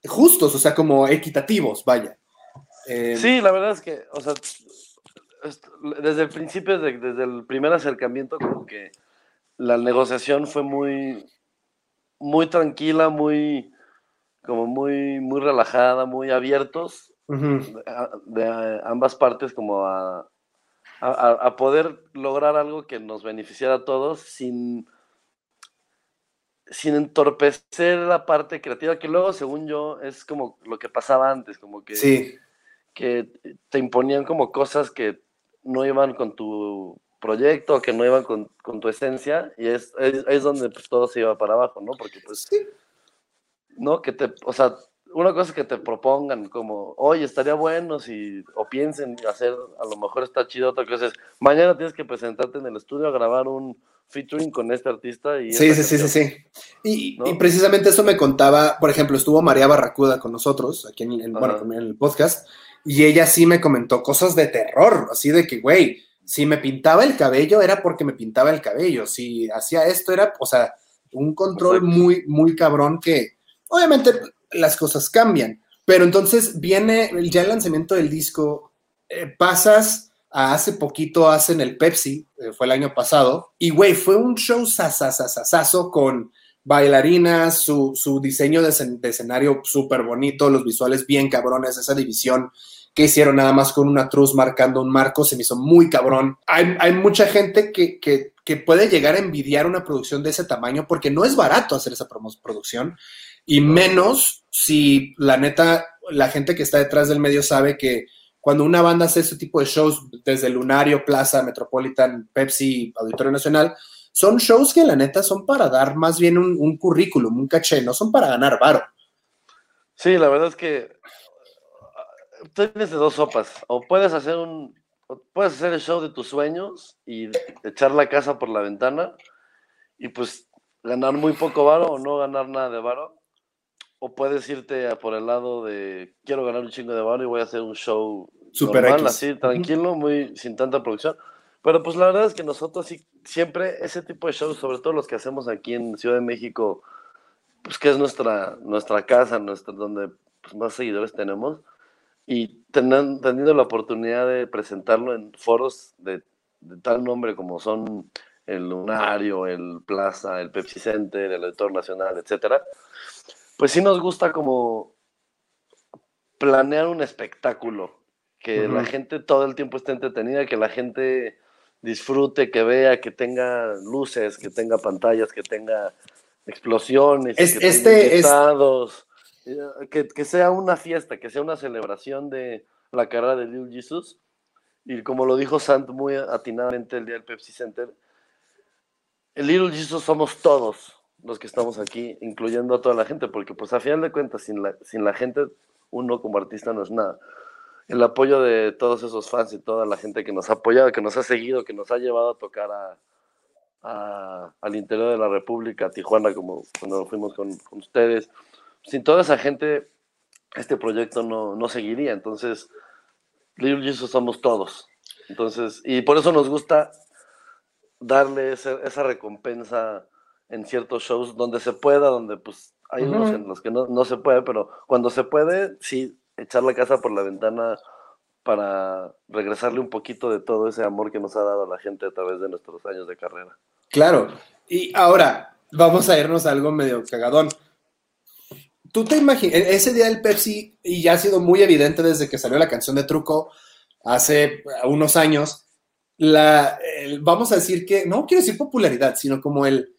[SPEAKER 1] justos, o sea, como equitativos, vaya. Eh,
[SPEAKER 3] Sí, la verdad es que, o sea, desde el principio, de- desde el primer acercamiento, como que la negociación fue muy, muy tranquila, muy, como muy, muy relajada, muy abiertos de, ambas partes, como a, a, poder lograr algo que nos beneficiara a todos sin, sin entorpecer la parte creativa, que luego, según yo, es como lo que pasaba antes, como que
[SPEAKER 1] sí,
[SPEAKER 3] que te imponían como cosas que no iban con tu proyecto, que no iban con, con tu esencia, y es, es, es donde pues, todo se iba para abajo, ¿no? Porque pues, ¿no? Que te, o sea, una cosa es que te propongan como, oye, estaría bueno si, o piensen hacer, a lo mejor está chido, otra cosa es, mañana tienes que presentarte en el estudio a grabar un featuring con este artista y...
[SPEAKER 1] sí, sí, sí, sí,
[SPEAKER 3] canción".
[SPEAKER 1] sí. Y,
[SPEAKER 3] ¿No?
[SPEAKER 1] y precisamente eso me contaba, por ejemplo, estuvo María Barracuda con nosotros, aquí en, en- bueno, en el podcast, y ella sí me comentó cosas de terror, así de que, güey, si me pintaba el cabello era porque me pintaba el cabello, si hacía esto era, o sea, un control
[SPEAKER 3] Exacto.
[SPEAKER 1] muy, muy cabrón que, obviamente, las cosas cambian, pero entonces viene ya el lanzamiento del disco, eh, pasas a hace poquito hacen el Pepsi, eh, fue el año pasado, y güey, fue un show sasasasasazo con bailarinas, su, su diseño de, de escenario súper bonito, los visuales bien cabrones, esa división que hicieron nada más con una truz marcando un marco, se me hizo muy cabrón. Hay, hay mucha gente que, que, que puede llegar a envidiar una producción de ese tamaño porque no es barato hacer esa promo- producción y menos si la neta, la gente que está detrás del medio sabe que cuando una banda hace ese tipo de shows desde Lunario, Plaza, Metropolitan, Pepsi, Auditorio Nacional, son shows que la neta son para dar más bien un, un currículum, un caché, no son para ganar varo.
[SPEAKER 3] Sí, la verdad es que ah, tienes de dos sopas. O puedes hacer un, puedes hacer el show de tus sueños y echar la casa por la ventana y pues ganar muy poco varo o no ganar nada de varo. O puedes irte a por el lado de quiero ganar un chingo de varo y voy a hacer un show
[SPEAKER 1] Super
[SPEAKER 3] normal,
[SPEAKER 1] X.
[SPEAKER 3] así, tranquilo, muy sin tanta producción. Pero pues la verdad es que nosotros sí, siempre ese tipo de shows, sobre todo los que hacemos aquí en Ciudad de México, pues que es nuestra, nuestra casa, nuestra, donde pues, más seguidores tenemos, y tenan- teniendo la oportunidad de presentarlo en foros de, de tal nombre como son el Lunario, el Plaza, el Pepsi Center, el Auditor Nacional, etcétera, pues sí nos gusta como planear un espectáculo, que la gente todo el tiempo esté entretenida, que la gente disfrute, que vea, que tenga luces, que tenga pantallas, que tenga explosiones,
[SPEAKER 1] Es-
[SPEAKER 3] que
[SPEAKER 1] este
[SPEAKER 3] tenga
[SPEAKER 1] es-
[SPEAKER 3] invitados, eh, que, que sea una fiesta, que sea una celebración de la carrera de Lil Jesus. Y como lo dijo Sant muy atinadamente el día del Pepsi Center, el Little Jesus somos todos. Los que estamos aquí, incluyendo a toda la gente, porque pues a final de cuentas, sin la, sin la gente, uno como artista no es nada. El apoyo de todos esos fans y toda la gente que nos ha apoyado, que nos ha seguido, que nos ha llevado a tocar a, al interior de la República, a Tijuana, como cuando fuimos con, con ustedes. Sin toda esa gente, este proyecto no, no seguiría. Entonces, Little Jesus somos todos. Entonces, y por eso nos gusta darle esa recompensa en ciertos shows donde se pueda, donde pues hay unos
[SPEAKER 1] Ujú.
[SPEAKER 3] en los que no, no se puede, pero cuando se puede, sí, echar la casa por la ventana para regresarle un poquito de todo ese amor que nos ha dado la gente a través de nuestros años de carrera.
[SPEAKER 1] Claro. Y ahora, vamos a irnos a algo medio cagadón. ¿Tú te imaginas, ese día del Pepsi, y ya ha sido muy evidente desde que salió la canción de Truco hace unos años, la, el- vamos a decir que, no quiero decir popularidad, sino como el,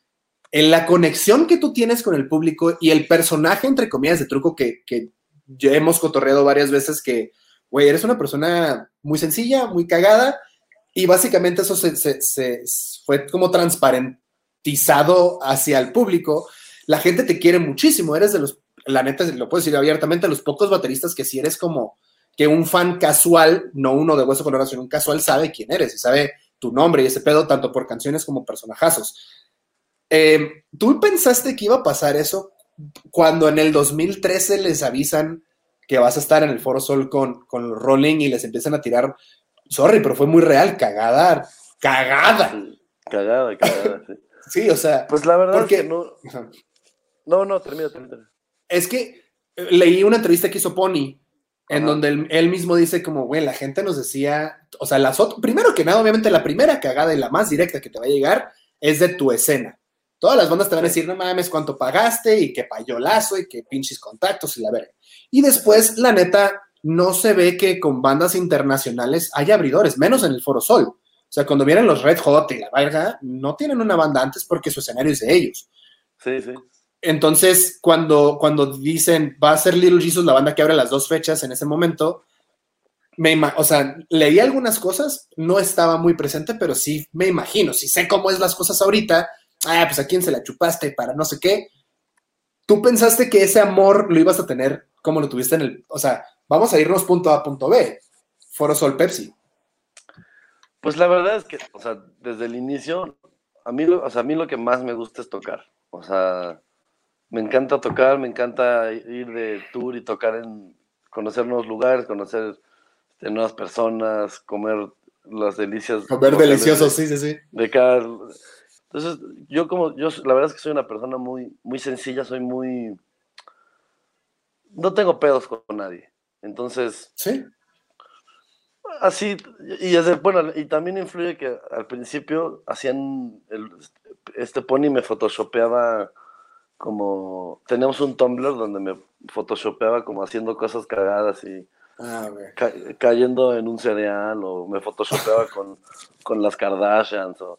[SPEAKER 1] el- la conexión que tú tienes con el público y el personaje, entre comillas, de Truco que, que ya hemos cotorreado varias veces que, güey, eres una persona muy sencilla, muy cagada, y básicamente eso se, se- fue como transparentizado hacia el público. La gente te quiere muchísimo, eres de los, la neta, lo puedo decir abiertamente, los pocos bateristas que si eres como que un fan casual, no uno de hueso colorado, sino un casual, sabe quién eres y sabe tu nombre y ese pedo, tanto por canciones como personajazos. Eh, ¿Tú pensaste que iba a pasar eso cuando en el 2013 les avisan que vas a estar en el Foro Sol con, con Rolling y les empiezan a tirar sorry, pero fue muy real, cagada, cagada.
[SPEAKER 3] Cagada, cagada, sí.
[SPEAKER 1] Sí, o sea,
[SPEAKER 3] Pues la verdad
[SPEAKER 1] Porque-
[SPEAKER 3] es que no. No, no, termina, termina.
[SPEAKER 1] es que eh, leí una entrevista que hizo Pony, en
[SPEAKER 3] Ajá.
[SPEAKER 1] donde él, él mismo dice como, güey, la gente nos decía, o sea, las primero que nada, obviamente la primera cagada y la más directa que te va a llegar es de tu escena. Todas las bandas te van a decir, no mames, cuánto pagaste y qué payolazo y qué pinches contactos y la verga. Y después, la neta, no se ve que con bandas internacionales haya abridores, menos en el Foro Sol. O sea, cuando vienen los Red Hot y la verga, no tienen una banda antes porque su escenario es de ellos.
[SPEAKER 3] Sí, sí.
[SPEAKER 1] Entonces, cuando, cuando dicen va a ser Little Jesus la banda que abre las dos fechas en ese momento, me o sea, leí algunas cosas, no estaba muy presente, pero sí me imagino, si sé cómo es las cosas ahorita, ah, pues a quién se la chupaste para no sé qué. Tú pensaste que ese amor lo ibas a tener como lo tuviste en el, o sea, vamos a irnos punto A, punto B. Foro Sol Pepsi.
[SPEAKER 3] Pues la verdad es que, o sea, desde el inicio, a mí, lo- o sea, a mí lo que más me gusta es tocar. O sea, me encanta tocar, me encanta ir de tour y tocar en, conocer nuevos lugares, conocer este, nuevas personas, comer las delicias.
[SPEAKER 1] Comer
[SPEAKER 3] locales
[SPEAKER 1] delicioso,
[SPEAKER 3] de-
[SPEAKER 1] sí, sí, sí.
[SPEAKER 3] de cada... Entonces, yo como, yo la verdad es que soy una persona muy, muy sencilla, soy muy... No tengo pedos con nadie. Entonces,
[SPEAKER 1] Sí.
[SPEAKER 3] así, y desde, bueno, y también influye que al principio hacían, el, este pony me photoshopeaba como, teníamos un Tumblr donde me photoshopeaba como haciendo cosas cagadas y
[SPEAKER 1] Ah,
[SPEAKER 3] ca- cayendo en un cereal o me photoshopeaba con, con las Kardashians. O...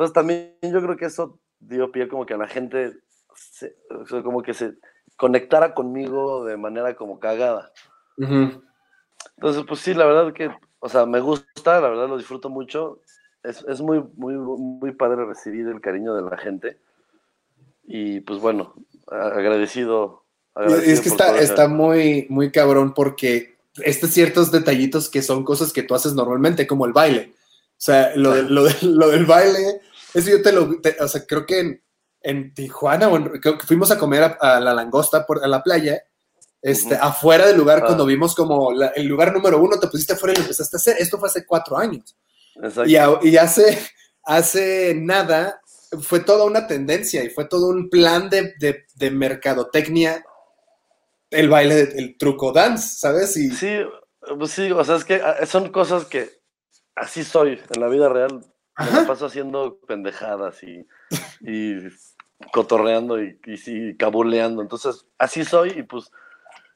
[SPEAKER 3] Entonces también yo creo que eso dio pie como que a la gente se- como que se conectara conmigo de manera como cagada.
[SPEAKER 1] Ujú.
[SPEAKER 3] Entonces, pues sí, la verdad que, o sea, me gusta, la verdad lo disfruto mucho. Es, es muy, muy, muy padre recibir el cariño de la gente. Y pues bueno, agradecido. Agradecido
[SPEAKER 1] Es que está, está muy, muy cabrón porque estos ciertos detallitos que son cosas que tú haces normalmente, como el baile. O sea, lo, de- lo, de- lo del baile, eso yo te lo, te- o sea, creo que en, en Tijuana, o en- creo que fuimos a comer a, a la langosta por, a la playa, este, afuera del lugar,
[SPEAKER 3] Ah.
[SPEAKER 1] cuando vimos como la- el lugar número uno, te pusiste afuera y lo empezaste a hacer. Esto fue hace cuatro años. Y, a- y hace, hace nada fue toda una tendencia y fue todo un plan de, de- de mercadotecnia el baile, el truco dance, ¿sabes? Y,
[SPEAKER 3] Sí, pues sí, o sea, es que ah, son cosas que así soy en la vida real. Me
[SPEAKER 1] Ajá.
[SPEAKER 3] la paso haciendo pendejadas y, y cotorreando y, y sí, cabuleando. Entonces, así soy y pues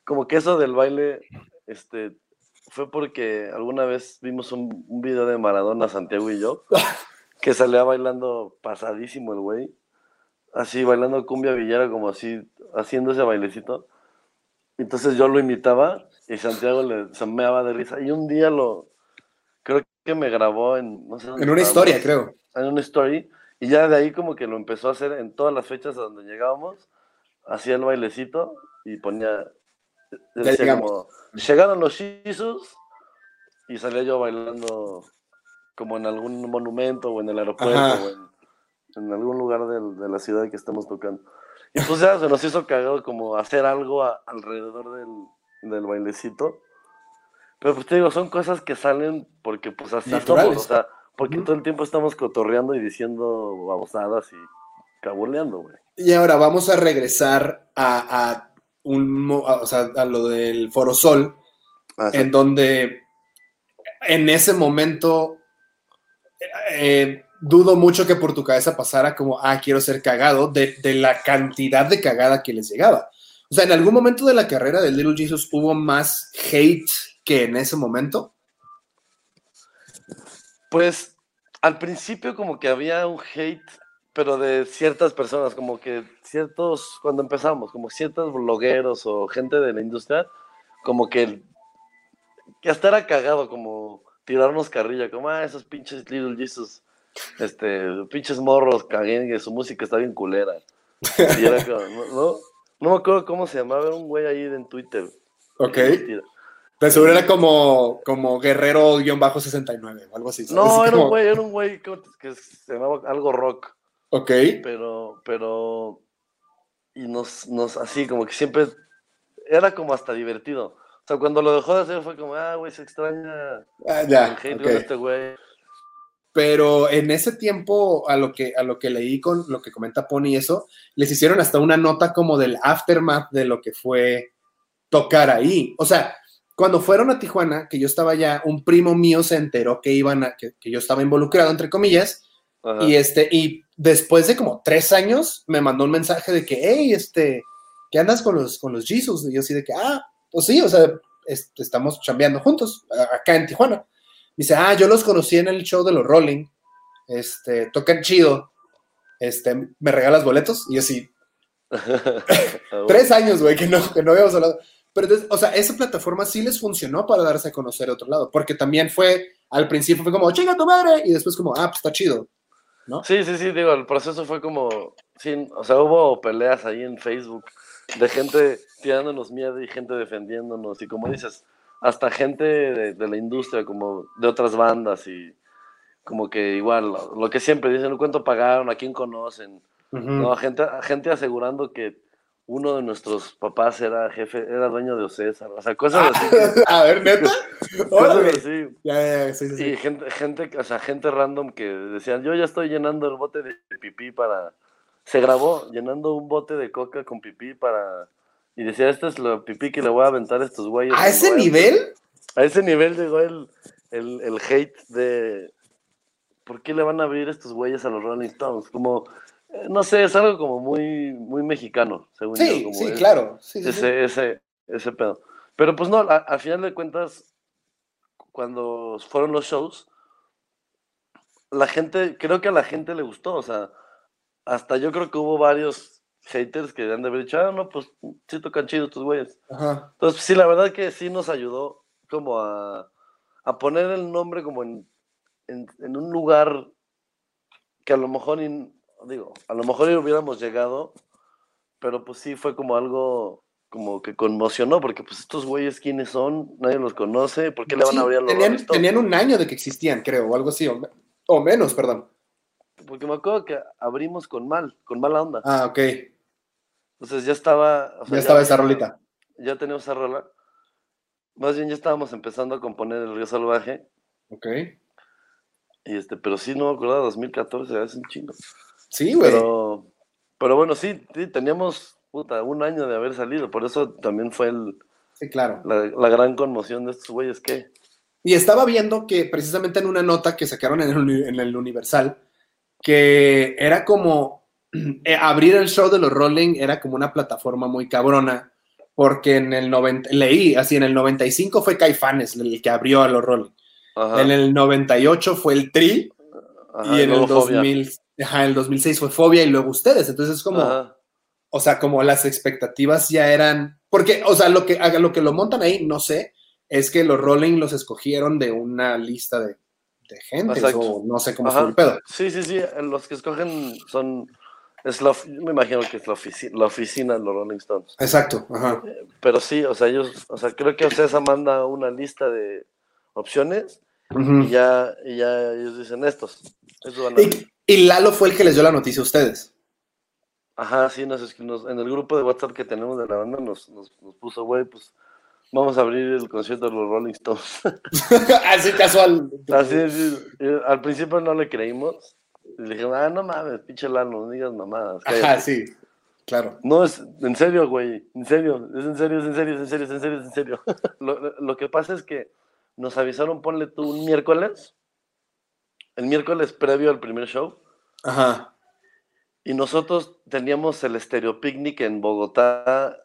[SPEAKER 3] como que eso del baile, este, fue porque alguna vez vimos un, un video de Maradona, Santiago y yo, que salía bailando pasadísimo el güey, así bailando cumbia villera, como así, haciendo ese bailecito. Entonces yo lo imitaba y Santiago le se meaba de risa. Y un día lo, que me grabó en, no sé dónde
[SPEAKER 1] en una
[SPEAKER 3] estábamos,
[SPEAKER 1] historia, creo.
[SPEAKER 3] En una story. Y ya de ahí como que lo empezó a hacer en todas las fechas a donde llegábamos, hacía el bailecito y ponía, decía como, llegaron los Jesus y salía yo bailando como en algún monumento o en el aeropuerto
[SPEAKER 1] Ajá.
[SPEAKER 3] o en, en algún lugar del- de la ciudad que estamos tocando. Y pues ya se nos hizo cagado como hacer algo a- alrededor del, del bailecito. Pero pues te digo, son cosas que salen porque pues así
[SPEAKER 1] Naturales.
[SPEAKER 3] somos, o sea, porque todo el tiempo estamos cotorreando y diciendo babosadas y cabuleando, güey.
[SPEAKER 1] Y ahora vamos a regresar a, a un, a- o sea, a lo del Foro Sol,
[SPEAKER 3] Así.
[SPEAKER 1] en donde en ese momento eh, dudo mucho que por tu cabeza pasara como, ah, quiero ser cagado, de, de la cantidad de cagada que les llegaba. O sea, en algún momento de la carrera de Little Jesus hubo más hate que en ese momento.
[SPEAKER 3] Pues al principio como que había un hate, pero de ciertas personas, como que ciertos, cuando empezamos, como ciertos blogueros o gente de la industria, como que, que hasta era cagado, como tirarnos carrilla, como, ah, esos pinches Little Jesus, este, pinches morros, caguen, que su música está bien culera. Y era como, ¿no? ¿no? No me acuerdo cómo se llamaba, era un güey ahí en Twitter.
[SPEAKER 1] Ok. De seguro era como, como guerrero-69 o algo así. ¿sabes?
[SPEAKER 3] No, era un güey, era un güey que, se llamaba algo rock.
[SPEAKER 1] Ok.
[SPEAKER 3] pero, pero, y nos, nos, así, como que siempre, era como hasta divertido. O sea, cuando lo dejó de hacer fue como, ah, güey, se extraña
[SPEAKER 1] Ah, ya.
[SPEAKER 3] hate
[SPEAKER 1] ok.
[SPEAKER 3] con este güey.
[SPEAKER 1] Pero en ese tiempo, a lo que, a lo que leí con lo que comenta Pony y eso, les hicieron hasta una nota como del aftermath de lo que fue tocar ahí. O sea, cuando fueron a Tijuana, que yo estaba allá, un primo mío se enteró que iban a, que, que yo estaba involucrado, entre comillas,
[SPEAKER 3] Ajá.
[SPEAKER 1] y este, y después de como tres años, me mandó un mensaje de que, hey, este, ¿qué andas con los, con los Jesus? Y yo así de que, ah, pues sí, o sea, es- estamos chambeando juntos, acá en Tijuana. Dice, ah, yo los conocí en el show de los Rolling, este, tocan chido, este, ¿me regalas boletos? Y yo así,
[SPEAKER 3] Ah,
[SPEAKER 1] tres años, güey, que no, que no habíamos hablado. Pero entonces, o sea, esa plataforma sí les funcionó para darse a conocer de otro lado, porque también fue, al principio fue como, chinga tu madre, y después como, ah, pues está chido.
[SPEAKER 3] Sí, sí, sí, digo, el proceso fue como, sí, o sea, hubo peleas ahí en Facebook de gente tirándonos miedo y gente defendiéndonos, y como dices, hasta gente de, de la industria, como de otras bandas, y como que igual, lo, lo que siempre dicen, ¿cuánto pagaron? ¿A quién conocen?
[SPEAKER 1] Ujú.
[SPEAKER 3] No, gente, gente asegurando que uno de nuestros papás era jefe, era dueño de Océsar, o sea, cosas así.
[SPEAKER 1] a ver, neta.
[SPEAKER 3] cosas así.
[SPEAKER 1] Ya, ya, ya, sí, sí, sí.
[SPEAKER 3] Y gente, gente, o sea, gente random que decían, yo ya estoy llenando el bote de pipí para... Se grabó llenando un bote de coca con pipí para... Y decía, este es lo pipí que le voy a aventar a estos güeyes.
[SPEAKER 1] ¿A ese nivel?
[SPEAKER 3] A ese nivel llegó el, el, el hate de... ¿Por qué le van a abrir estos güeyes a los Rolling Stones? Como, no sé, es algo como muy, muy mexicano, según yo.
[SPEAKER 1] Sí,
[SPEAKER 3] como
[SPEAKER 1] sí,
[SPEAKER 3] es-
[SPEAKER 1] claro. Sí, sí, sí.
[SPEAKER 3] ese, ese, ese pedo. Pero pues no, a- al final de cuentas, cuando fueron los shows, la gente, creo que a la gente le gustó, o sea, hasta yo creo que hubo varios haters que han de haber dicho, ah, no, pues sí tocan chido tus güeyes.
[SPEAKER 1] Ajá.
[SPEAKER 3] Entonces, sí, la verdad que sí nos ayudó como a, a poner el nombre como en, en, en un lugar que a lo mejor, ni- digo, a lo mejor hubiéramos llegado, pero pues sí fue como algo como que conmocionó, porque pues estos güeyes quiénes son, nadie los conoce, ¿por qué le van
[SPEAKER 1] Sí,
[SPEAKER 3] a abrir a los
[SPEAKER 1] tenían, tenían un año de que existían, creo, o algo así, o, me- o menos, perdón.
[SPEAKER 3] Porque me acuerdo que abrimos con mal, con mala onda.
[SPEAKER 1] Ah, ok.
[SPEAKER 3] Entonces ya estaba... o sea,
[SPEAKER 1] Ya estaba esa rolita.
[SPEAKER 3] Ya teníamos esa rola. Más bien ya estábamos empezando a componer El Río Salvaje.
[SPEAKER 1] Ok.
[SPEAKER 3] Y este, pero sí, no me acuerdo, 2014, hace un chingo.
[SPEAKER 1] Sí, güey.
[SPEAKER 3] Pero, pero bueno, sí, sí, teníamos puta, un año de haber salido. Por eso también fue el-
[SPEAKER 1] Sí, claro.
[SPEAKER 3] la, la gran conmoción de estos güeyes que...
[SPEAKER 1] Y estaba viendo que precisamente en una nota que sacaron en el, Uni- en el Universal, que era como eh, abrir el show de los Rolling era como una plataforma muy cabrona, porque en el 90, leí, así en el 95 fue Caifanes el que abrió a los Rolling,
[SPEAKER 3] Ajá,
[SPEAKER 1] en el 98 fue el Tri,
[SPEAKER 3] ajá,
[SPEAKER 1] y en el,
[SPEAKER 3] luego Fobia.
[SPEAKER 1] 2000, ajá, el 2006 fue Fobia y luego ustedes, entonces es como...
[SPEAKER 3] Ajá,
[SPEAKER 1] O sea, como las expectativas ya eran. Porque, o sea, lo que, lo que lo montan ahí, no sé, es que los Rolling los escogieron de una lista de de gente, o no sé cómo estuvo el pedo.
[SPEAKER 3] Sí, sí, sí. Los que escogen son. Es la, me imagino que es la, ofici- la oficina de los Rolling Stones.
[SPEAKER 1] Exacto, ajá.
[SPEAKER 3] Pero sí, o sea, ellos. O sea, creo que César manda una lista de opciones y ya, y ya ellos dicen estos. estos van a-
[SPEAKER 1] Y, y Lalo fue el que les dio la noticia a ustedes.
[SPEAKER 3] Ajá, sí, nos, nos- en el grupo de WhatsApp que tenemos de la banda nos, nos, nos puso, güey, pues vamos a abrir el concierto de los Rolling Stones.
[SPEAKER 1] Así casual.
[SPEAKER 3] Así, sí, y al principio no le creímos. Le dijimos, ah, no mames, pinche Lalo, no digas mamadas.
[SPEAKER 1] Ajá,
[SPEAKER 3] cállate".
[SPEAKER 1] sí. Claro.
[SPEAKER 3] No, es en serio, güey, en serio, es en serio, es en serio, es en serio, es en serio, es en serio. lo, lo- lo que pasa es que nos avisaron, ponle tú, un miércoles, el miércoles previo al primer show,
[SPEAKER 1] Ajá.
[SPEAKER 3] y nosotros teníamos el Stereo Picnic en Bogotá,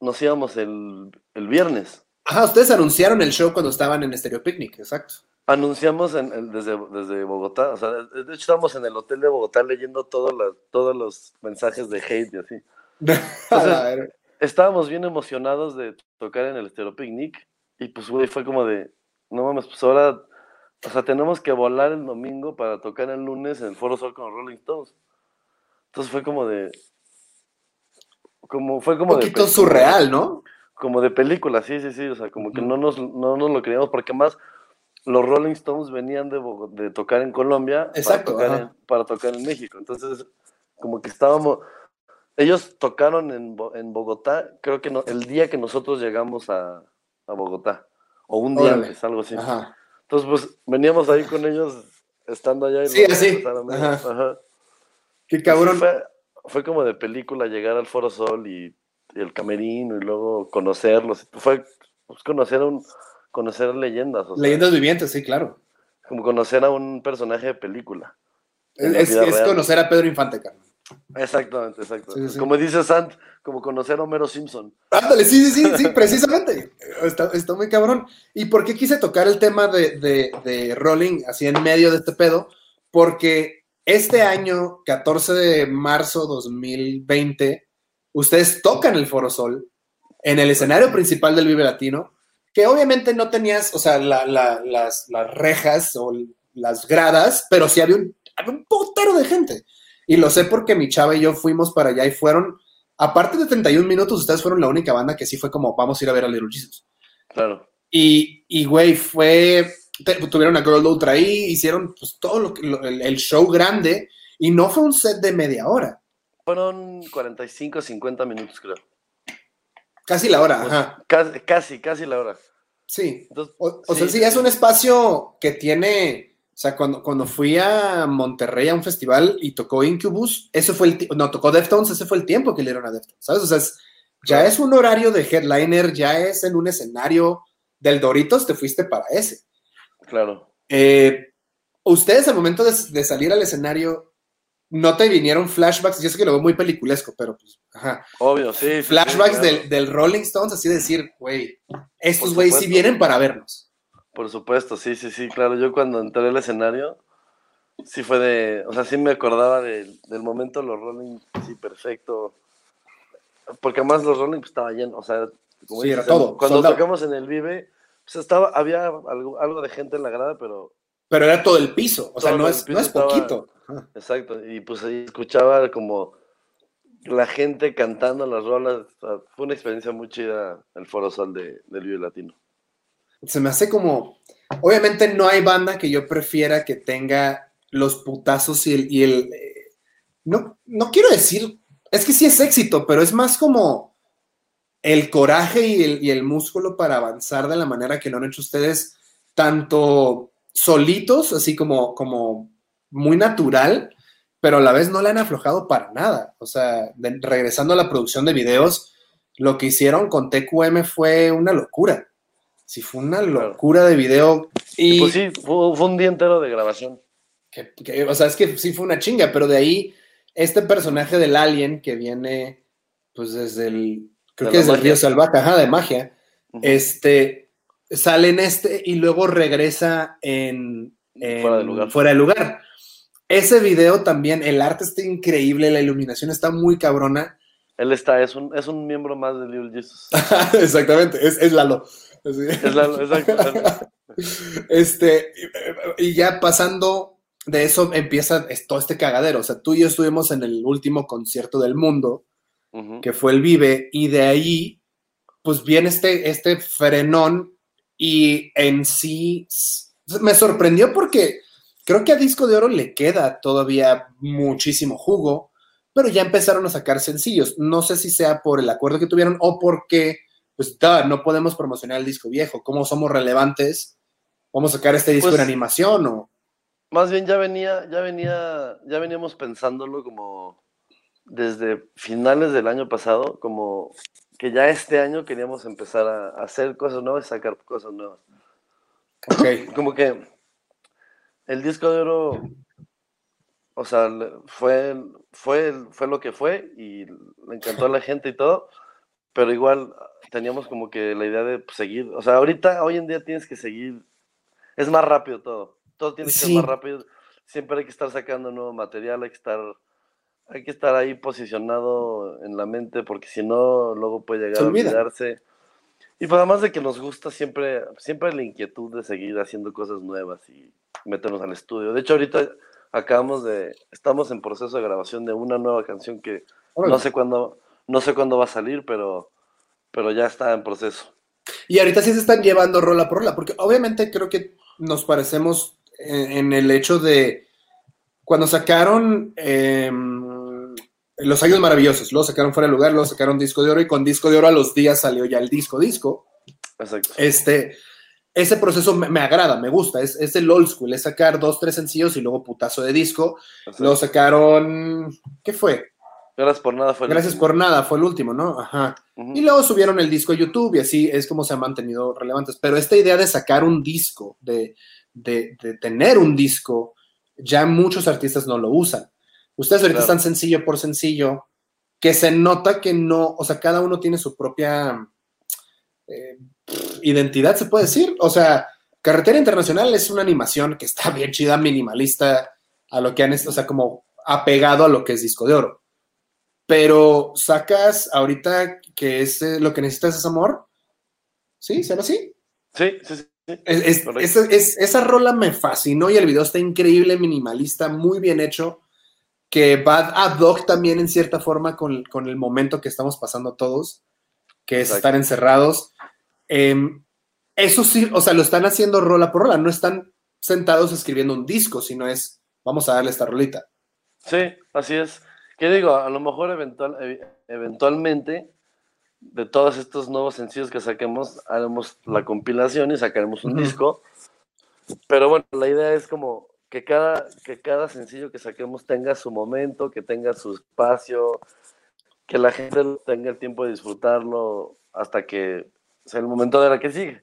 [SPEAKER 3] nos íbamos el, el viernes.
[SPEAKER 1] Ajá, ustedes anunciaron el show cuando estaban en Stereo Picnic, exacto.
[SPEAKER 3] Anunciamos en, en- desde, desde Bogotá, o sea, de hecho estábamos en el hotel de Bogotá leyendo todos los, todos los mensajes de hate y así. Estábamos bien emocionados de tocar en el Estero Picnic y pues, güey, fue como de, no mames, pues ahora, o sea, tenemos que volar el domingo para tocar el lunes en el Foro Sol con los Rolling Stones. Entonces fue como de, como, fue como
[SPEAKER 1] Un
[SPEAKER 3] de,
[SPEAKER 1] poquito
[SPEAKER 3] pe-
[SPEAKER 1] surreal, ¿no?
[SPEAKER 3] como de película, sí, sí, sí, o sea, como que no nos, no nos lo creíamos porque más los Rolling Stones venían de, de tocar en Colombia
[SPEAKER 1] Exacto,
[SPEAKER 3] para, tocar en, para tocar en México. Entonces, como que estábamos, ellos tocaron en Bogotá, creo que no, el día que nosotros llegamos a, a Bogotá, o un día
[SPEAKER 1] Órale.
[SPEAKER 3] antes, algo así.
[SPEAKER 1] Ajá.
[SPEAKER 3] Entonces, pues veníamos ahí con ellos estando allá. y
[SPEAKER 1] Sí, así, ajá.
[SPEAKER 3] ajá.
[SPEAKER 1] Qué cabrón.
[SPEAKER 3] fue, fue como de película llegar al Foro Sol y, y el camerino y luego conocerlos. Fue pues, conocer a un conocer leyendas, o sea,
[SPEAKER 1] Leyendas vivientes, sí, claro.
[SPEAKER 3] como conocer a un personaje de película.
[SPEAKER 1] Es, es- conocer a Pedro Infante, carnal.
[SPEAKER 3] Exactamente, exacto.
[SPEAKER 1] Sí, sí.
[SPEAKER 3] Como dice Sant, como conocer a Homero Simpson.
[SPEAKER 1] Ándale, sí, sí, sí, sí, precisamente. Está, está muy cabrón. ¿Y por qué quise tocar el tema de, de, de Rolling así en medio de este pedo? Porque este año, 14 de marzo 2020, ustedes tocan el Foro Sol en el escenario principal del Vive Latino, que obviamente no tenías, o sea, la- la- las, las rejas o las gradas, pero sí había un, había un putero de gente. Y lo sé porque mi chava y yo fuimos para allá y fueron, aparte de 31 minutos, ustedes fueron la única banda que sí fue como, vamos a ir a ver a Little Jesus.
[SPEAKER 3] Claro.
[SPEAKER 1] Y, y güey, fue, tuvieron a Girl Ultra ahí, hicieron pues, todo lo, que- lo- el, el show grande y no fue un set de media hora,
[SPEAKER 3] Fueron 45, 50 minutos, creo.
[SPEAKER 1] casi la hora,
[SPEAKER 3] Pues,
[SPEAKER 1] ajá,
[SPEAKER 3] Casi, casi, casi la hora.
[SPEAKER 1] sí.
[SPEAKER 3] Entonces,
[SPEAKER 1] O, o sea,
[SPEAKER 3] sí,
[SPEAKER 1] es un espacio que tiene, o sea, cuando, cuando fui a Monterrey a un festival y tocó Incubus, eso fue el, no, tocó Deftones, ese fue el tiempo que le dieron a Deftones, ¿sabes? O sea, es- ya es un horario de headliner, ya es en un escenario del Doritos, te fuiste para ese.
[SPEAKER 3] claro.
[SPEAKER 1] Eh, ustedes al momento de, de salir al escenario, no te vinieron flashbacks, yo sé que lo veo muy peliculesco, pero pues, ajá.
[SPEAKER 3] Obvio, sí.
[SPEAKER 1] Flashbacks
[SPEAKER 3] claro.
[SPEAKER 1] del, del Rolling Stones, así decir, güey, estos güeyes sí vienen para vernos.
[SPEAKER 3] Por supuesto, sí, sí, sí, claro. Yo cuando entré al escenario, sí fue de, o sea, sí me acordaba del, del momento de los Rolling, sí, perfecto. Porque además los Rolling pues, estaba lleno, o sea, como
[SPEAKER 1] Sí, era todo,
[SPEAKER 3] cuando tocamos en el Vive, pues estaba, había algo, algo de gente en la grada, pero
[SPEAKER 1] Pero era todo el piso, o sea, no es, no es
[SPEAKER 3] estaba-
[SPEAKER 1] poquito.
[SPEAKER 3] Exacto, y pues ahí escuchaba como la gente cantando las rolas, o sea, fue una experiencia muy chida el Foro Sol de, del Vive Latino.
[SPEAKER 1] Se me hace como, obviamente no hay banda que yo prefiera que tenga los putazos y el, y el eh, no, no quiero decir, es que sí es éxito, pero es más como el coraje y el, y el músculo para avanzar de la manera que lo han hecho ustedes, tanto solitos, así como, como muy natural, pero a la vez no le han aflojado para nada. O sea, regresando a la producción de videos, lo que hicieron con TQM fue una locura. Sí, fue una locura de video. Y,
[SPEAKER 3] Pues sí, fue, fue un día entero de grabación.
[SPEAKER 1] que- que- o sea, es que sí fue una chinga, pero de ahí, este personaje del alien que viene, pues desde el, creo
[SPEAKER 3] De
[SPEAKER 1] que
[SPEAKER 3] la
[SPEAKER 1] desde el
[SPEAKER 3] magia.
[SPEAKER 1] río Salvaje, ajá, de magia, este, sale en este y luego regresa en, en-
[SPEAKER 3] Fuera de lugar.
[SPEAKER 1] fuera de lugar. Ese video también, el arte está increíble, la iluminación está muy cabrona.
[SPEAKER 3] Él está, es un, es un miembro más de Little Jesus.
[SPEAKER 1] Exactamente, es, es Lalo.
[SPEAKER 3] Es la.
[SPEAKER 1] Este, y ya pasando de eso empieza todo este cagadero. O sea, tú y yo estuvimos en el último concierto del mundo, que fue el Vive, y de ahí, pues viene este, este frenón y en sí me sorprendió porque creo que a Disco de Oro le queda todavía muchísimo jugo, pero ya empezaron a sacar sencillos. No sé si sea por el acuerdo que tuvieron o porque, pues, da, no podemos promocionar el disco viejo. ¿Cómo somos relevantes? Vamos a sacar este disco
[SPEAKER 3] Pues-
[SPEAKER 1] en animación o...
[SPEAKER 3] Más bien ya venía, ya venía, ya veníamos pensándolo como desde finales del año pasado, como que ya este año queríamos empezar a, hacer cosas nuevas y sacar cosas nuevas.
[SPEAKER 1] Ok.
[SPEAKER 3] Como que el disco de oro, o sea, fue, fue, fue lo que fue y le encantó a la gente y todo, pero igual teníamos como que la idea de pues, seguir, o sea, ahorita, hoy en día tienes que seguir, es más rápido todo, todo tiene que
[SPEAKER 1] Sí.
[SPEAKER 3] ser más rápido, siempre hay que estar sacando nuevo material, hay que estar, hay que estar ahí posicionado en la mente, porque si no, luego puede llegar a
[SPEAKER 1] olvida.
[SPEAKER 3] olvidarse. Y pues además de que nos gusta siempre, siempre la inquietud de seguir haciendo cosas nuevas y meternos al estudio. De hecho, ahorita acabamos de, estamos en proceso de grabación de una nueva canción que no sé cuándo, no sé cuándo va a salir, pero, pero ya está en proceso.
[SPEAKER 1] Y ahorita sí se están llevando rola por rola, porque obviamente creo que nos parecemos en, en el hecho de cuando sacaron em, Los Años Maravillosos, luego sacaron Fuera de Lugar, luego sacaron Disco de Oro y con Disco de Oro a los días salió ya el disco disco.
[SPEAKER 3] Exacto.
[SPEAKER 1] Este, ese proceso me, me agrada, me gusta, es, es el old school, es sacar dos, tres sencillos y luego putazo de disco.
[SPEAKER 3] exacto.
[SPEAKER 1] Luego sacaron, ¿qué fue?
[SPEAKER 3] Gracias por nada. Fue el
[SPEAKER 1] Gracias
[SPEAKER 3] último.
[SPEAKER 1] por nada, fue el último, ¿no? Ajá. Y luego subieron el disco a YouTube y así es como se han mantenido relevantes. Pero esta idea de sacar un disco, de, de- de tener un disco, ya muchos artistas no lo usan. Ustedes ahorita
[SPEAKER 3] Claro.
[SPEAKER 1] están sencillo por sencillo, que se nota que no, o sea, cada uno tiene su propia eh, identidad, se puede decir. O sea, Carretera Internacional es una animación que está bien chida, minimalista, a lo que han, o sea, como apegado a lo que es disco de oro pero sacas ahorita que es eh, lo que necesitas es amor. ¿Sí? ¿Se llama así?
[SPEAKER 3] Sí, sí, sí.
[SPEAKER 1] Es- es- esa, es- esa rola me fascinó y el video está increíble, minimalista, muy bien hecho, que va ad hoc también en cierta forma con, con el momento que estamos pasando todos, que es
[SPEAKER 3] Exacto.
[SPEAKER 1] estar encerrados. Em, eso sí, o sea, lo están haciendo rola por rola, no están sentados escribiendo un disco, sino es, vamos a darle esta rolita.
[SPEAKER 3] Sí, así es. ¿Qué digo? A lo mejor eventual, ev- eventualmente, de todos estos nuevos sencillos que saquemos, haremos la compilación y sacaremos un disco. Pero bueno, la idea es como que cada, que cada sencillo que saquemos tenga su momento, que tenga su espacio, que la gente tenga el tiempo de disfrutarlo hasta que sea el momento de la que sigue.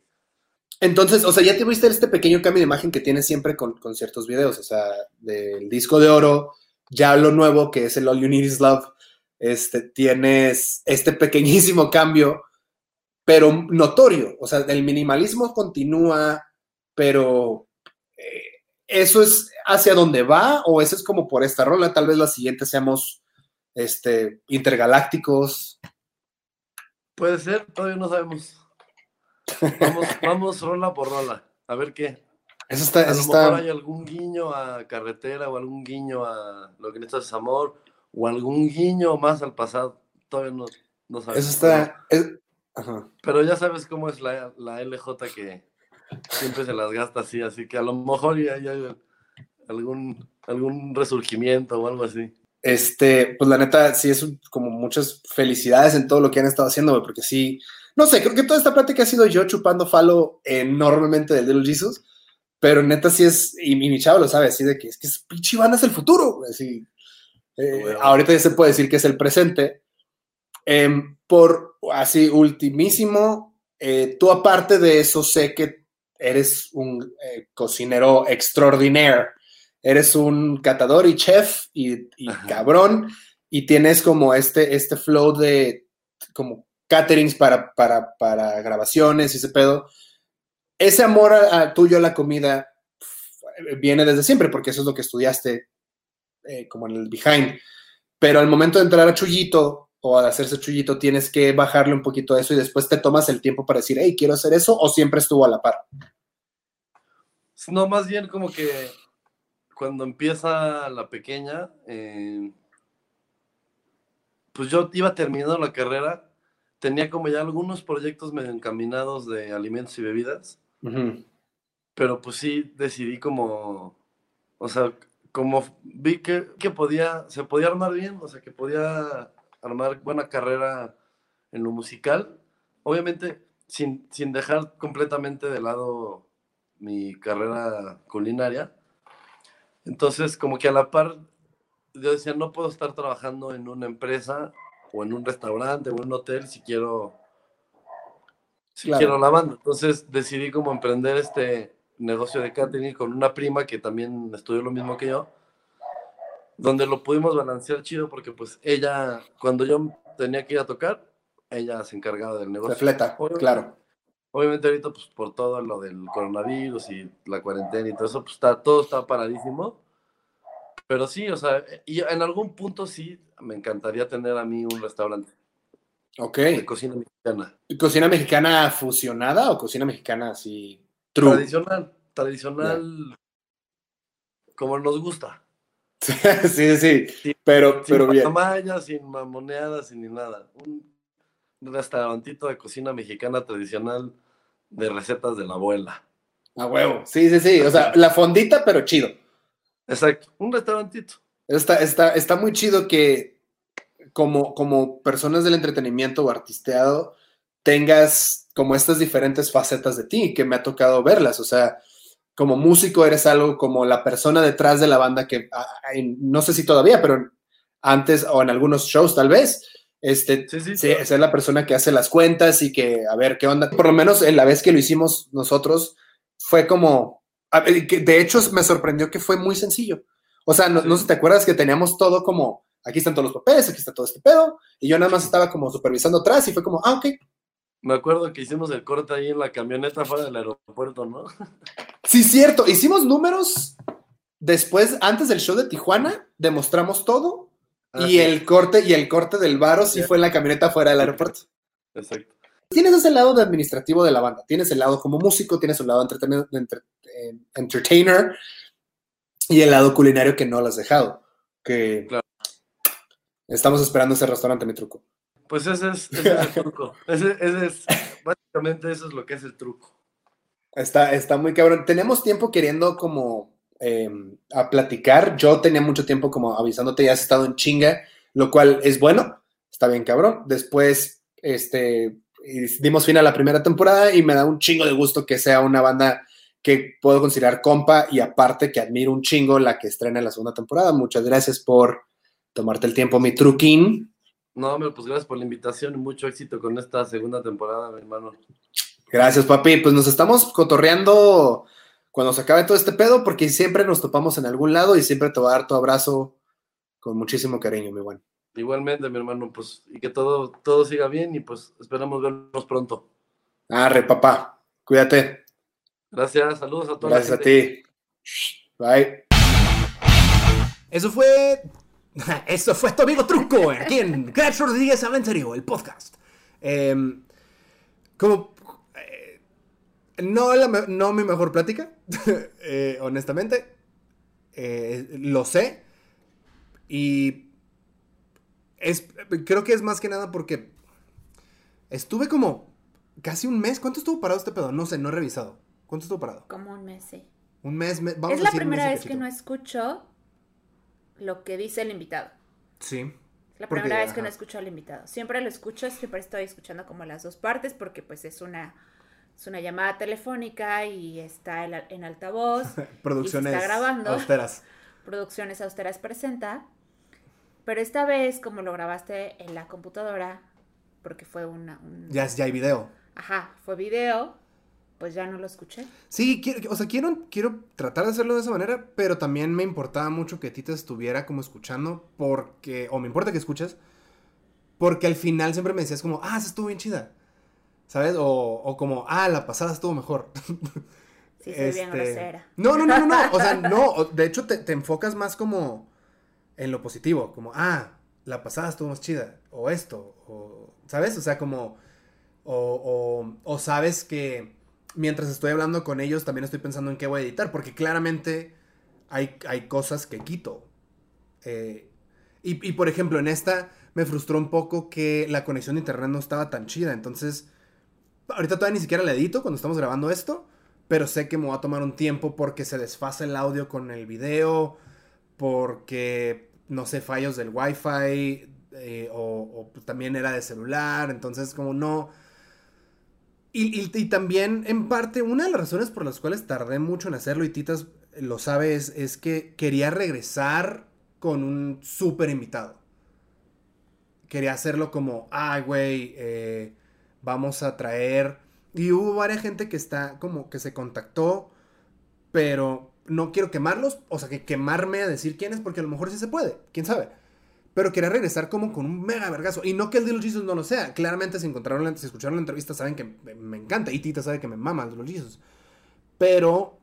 [SPEAKER 1] Entonces, o sea, ya te viste este pequeño cambio de imagen que tienes siempre con, con ciertos videos, o sea, del disco de oro, ya lo nuevo que es el All You Need Is Love, este, tienes este pequeñísimo cambio, pero notorio, o sea, el minimalismo continúa, pero eh, ¿eso es hacia dónde va o eso es como por esta rola? Tal vez la siguiente seamos este, intergalácticos.
[SPEAKER 3] Puede ser, todavía no sabemos. Vamos, vamos rola por rola, a ver qué.
[SPEAKER 1] Eso está,
[SPEAKER 3] A lo
[SPEAKER 1] está-
[SPEAKER 3] mejor hay algún guiño a carretera o algún guiño a lo que necesitas es amor o algún guiño más al pasado. Todavía no, no sabemos.
[SPEAKER 1] eso está, es- ajá.
[SPEAKER 3] Pero ya sabes cómo es la, la LJ que siempre se las gasta así, así que a lo mejor ya hay algún, algún resurgimiento o algo así.
[SPEAKER 1] Este, pues la neta, sí es un- como muchas felicidades en todo lo que han estado haciendo, porque sí, no sé, creo que toda esta plática ha sido yo chupando falo enormemente del Little Jesus, pero neta sí es, y, mi- chavo lo sabe, así de que es que es pinche banda es el futuro, güey, así. Eh,
[SPEAKER 3] Bueno.
[SPEAKER 1] Ahorita ya se puede decir que es el presente. Em, por así, ultimísimo, eh, tú aparte de eso, sé que eres un eh, cocinero extraordinaire eres un catador y chef y, y cabrón y tienes como este, este flow de como caterings para, para, para grabaciones y ese pedo. Ese amor a, tuyo a la comida pf, viene desde siempre porque eso es lo que estudiaste eh, como en el behind. Pero al momento de entrar a Chullito o al hacerse Chullito tienes que bajarle un poquito eso y después te tomas el tiempo para decir, hey, quiero hacer eso o siempre estuvo a la par.
[SPEAKER 3] No, más bien como que cuando empieza la pequeña, eh, pues yo iba terminando la carrera, tenía como ya algunos proyectos medio encaminados de alimentos y bebidas,
[SPEAKER 1] Ujú.
[SPEAKER 3] pero pues sí decidí como, o sea, como vi que, que podía, se podía armar bien, o sea, que podía armar buena carrera en lo musical, obviamente sin, sin dejar completamente de lado mi carrera culinaria. Entonces, como que a la par, yo decía, no puedo estar trabajando en una empresa o en un restaurante o en un hotel si quiero, si
[SPEAKER 1] Claro.
[SPEAKER 3] quiero la banda. Entonces decidí como emprender este negocio de catering con una prima que también estudió lo mismo que yo, donde lo pudimos balancear chido porque pues ella, cuando yo tenía que ir a tocar, ella se encargaba del negocio.
[SPEAKER 1] Se fleta,
[SPEAKER 3] Obviamente-
[SPEAKER 1] claro.
[SPEAKER 3] Obviamente ahorita, pues por todo lo del coronavirus y la cuarentena y todo eso, pues está, todo está paradísimo. Pero sí, o sea, y en algún punto sí me encantaría tener a mí un restaurante
[SPEAKER 1] Ok.
[SPEAKER 3] de cocina mexicana.
[SPEAKER 1] ¿Cocina mexicana fusionada o cocina mexicana así true?
[SPEAKER 3] Tradicional, tradicional, como nos gusta.
[SPEAKER 1] sí, sí, sí. Pero,
[SPEAKER 3] Sin
[SPEAKER 1] pero bien.
[SPEAKER 3] patamayas, sin mamoneadas, sin ni nada. Un restaurantito de cocina mexicana tradicional de recetas de la abuela.
[SPEAKER 1] A huevo. Sí, sí, sí. O sea, la fondita, pero chido.
[SPEAKER 3] Exacto, un restaurantito.
[SPEAKER 1] Está, está, está muy chido que como, como personas del entretenimiento o artisteado tengas como estas diferentes facetas de ti, que me ha tocado verlas. O sea, como músico eres algo como la persona detrás de la banda que, no sé si todavía, pero antes o en algunos shows tal vez, este,
[SPEAKER 3] Sí, sí,
[SPEAKER 1] sí,
[SPEAKER 3] claro.
[SPEAKER 1] ser la persona que hace las cuentas y que a ver qué onda. Por lo menos en la vez que lo hicimos nosotros fue como, de hecho me sorprendió que fue muy sencillo. O sea, no, no sé si te acuerdas que teníamos todo como, aquí están todos los papeles, aquí está todo este pedo, y yo nada más estaba como supervisando atrás y fue como, ah, ok.
[SPEAKER 3] Me acuerdo que hicimos el corte ahí en la camioneta fuera del aeropuerto, ¿no?
[SPEAKER 1] Sí, cierto, hicimos números después, antes del show de Tijuana, demostramos todo,
[SPEAKER 3] Ah,
[SPEAKER 1] y
[SPEAKER 3] sí,
[SPEAKER 1] el corte, y el corte del varo sí
[SPEAKER 3] Sí.
[SPEAKER 1] fue en la camioneta fuera del aeropuerto.
[SPEAKER 3] Exacto.
[SPEAKER 1] tienes ese lado de administrativo de la banda, tienes el lado como músico, tienes el lado de entre- eh, entertainer y el lado culinario que no lo has dejado. Que
[SPEAKER 3] Claro.
[SPEAKER 1] Estamos esperando ese restaurante, mi truco.
[SPEAKER 3] Pues ese es, ese es el truco. Ese, ese es, básicamente eso es lo que es el truco.
[SPEAKER 1] Está, está muy cabrón. Tenemos tiempo queriendo como eh, a platicar. Yo tenía mucho tiempo como avisándote, ya has estado en chinga, lo cual es bueno, está bien cabrón. Después, este, dimos fin a la primera temporada y me da un chingo de gusto que sea una banda que puedo considerar compa y aparte que admiro un chingo la que estrena la segunda temporada. Muchas gracias por tomarte el tiempo, mi truquín.
[SPEAKER 3] No, hombre, pues gracias por la invitación y mucho éxito con esta segunda temporada, mi hermano.
[SPEAKER 1] Gracias, papi. Pues nos estamos cotorreando cuando se acabe todo este pedo, porque siempre nos topamos en algún lado y siempre te voy a dar tu abrazo con muchísimo cariño, mi buen.
[SPEAKER 3] Igualmente, mi hermano, pues, y que todo, todo siga bien y pues esperamos vernos pronto.
[SPEAKER 1] Arre, papá. Cuídate.
[SPEAKER 3] Gracias, saludos a toda
[SPEAKER 1] Gracias
[SPEAKER 3] la
[SPEAKER 1] a ti. Bye.
[SPEAKER 4] Eso fue. Eso fue tu amigo Truco, aquí en Crash Rodríguez Aventario, el podcast. Em, como. eh, no, la me- no mi mejor plática, eh, honestamente. Eh, lo sé. Y. Es, creo que es más que nada porque. Estuve como. Casi un mes. ¿Cuánto estuvo parado este pedo? No sé, no he revisado. ¿Cuánto estuvo parado?
[SPEAKER 2] Como un mes, sí.
[SPEAKER 4] Un mes. me- vamos
[SPEAKER 2] es
[SPEAKER 4] a
[SPEAKER 2] la
[SPEAKER 4] decir
[SPEAKER 2] primera vez que no escucho lo que dice el invitado.
[SPEAKER 4] Sí.
[SPEAKER 2] La
[SPEAKER 4] Porque,
[SPEAKER 2] primera vez que
[SPEAKER 4] ajá.
[SPEAKER 2] no escucho al invitado. Siempre lo escucho, siempre estoy escuchando como las dos partes porque pues es una, es una llamada telefónica y está en, en altavoz.
[SPEAKER 4] Producciones
[SPEAKER 2] está grabando.
[SPEAKER 4] austeras.
[SPEAKER 2] Producciones Austeras presenta. Pero esta vez, como lo grabaste en la computadora, porque fue una... un-
[SPEAKER 4] Ya, ya hay video.
[SPEAKER 2] Ajá, fue video, pues ya no lo escuché.
[SPEAKER 4] Sí, quiero, o sea, quiero, quiero tratar de hacerlo de esa manera, pero también me importaba mucho que a ti te estuviera como escuchando, porque, o me importa que escuches, porque al final siempre me decías como, ah, esa estuvo bien chida, ¿sabes? O, o como, ah, la pasada estuvo mejor.
[SPEAKER 2] Sí, soy bien
[SPEAKER 4] Este,
[SPEAKER 2] grosera.
[SPEAKER 4] No, no, no, no, no, o sea, no, de hecho te, te enfocas más como en lo positivo, como, ah, la pasada estuvo más chida, o esto, o, ¿sabes? O sea, como, o, o, o sabes que
[SPEAKER 1] mientras estoy hablando con ellos, también estoy pensando en qué voy a editar, porque claramente hay, hay cosas que quito. Eh, y, por ejemplo, en esta me frustró un poco que la conexión de internet no estaba tan chida. Entonces, ahorita todavía ni siquiera la edito cuando estamos grabando esto. Pero sé que me va a tomar un tiempo porque se desfasa el audio con el video. Porque, no sé, fallos del wifi. Eh, o, o también era de celular. Entonces, como no. Y, y, y, también, en parte, una de las razones por las cuales tardé mucho en hacerlo, y Titas lo sabe, es, es que quería regresar con un súper invitado. Quería hacerlo como, ay, güey, eh, vamos a traer... Y hubo varias gente que está como que se contactó, pero no quiero quemarlos, o sea, que quemarme a decir quién es, porque a lo mejor sí se puede, quién sabe. Pero quería regresar como con un mega vergazo. Y no que el los Jesus no lo sea. Claramente, si, encontraron, si escucharon la entrevista, saben que me encanta. Y Tita sabe que me mama el los Jesus. Pero,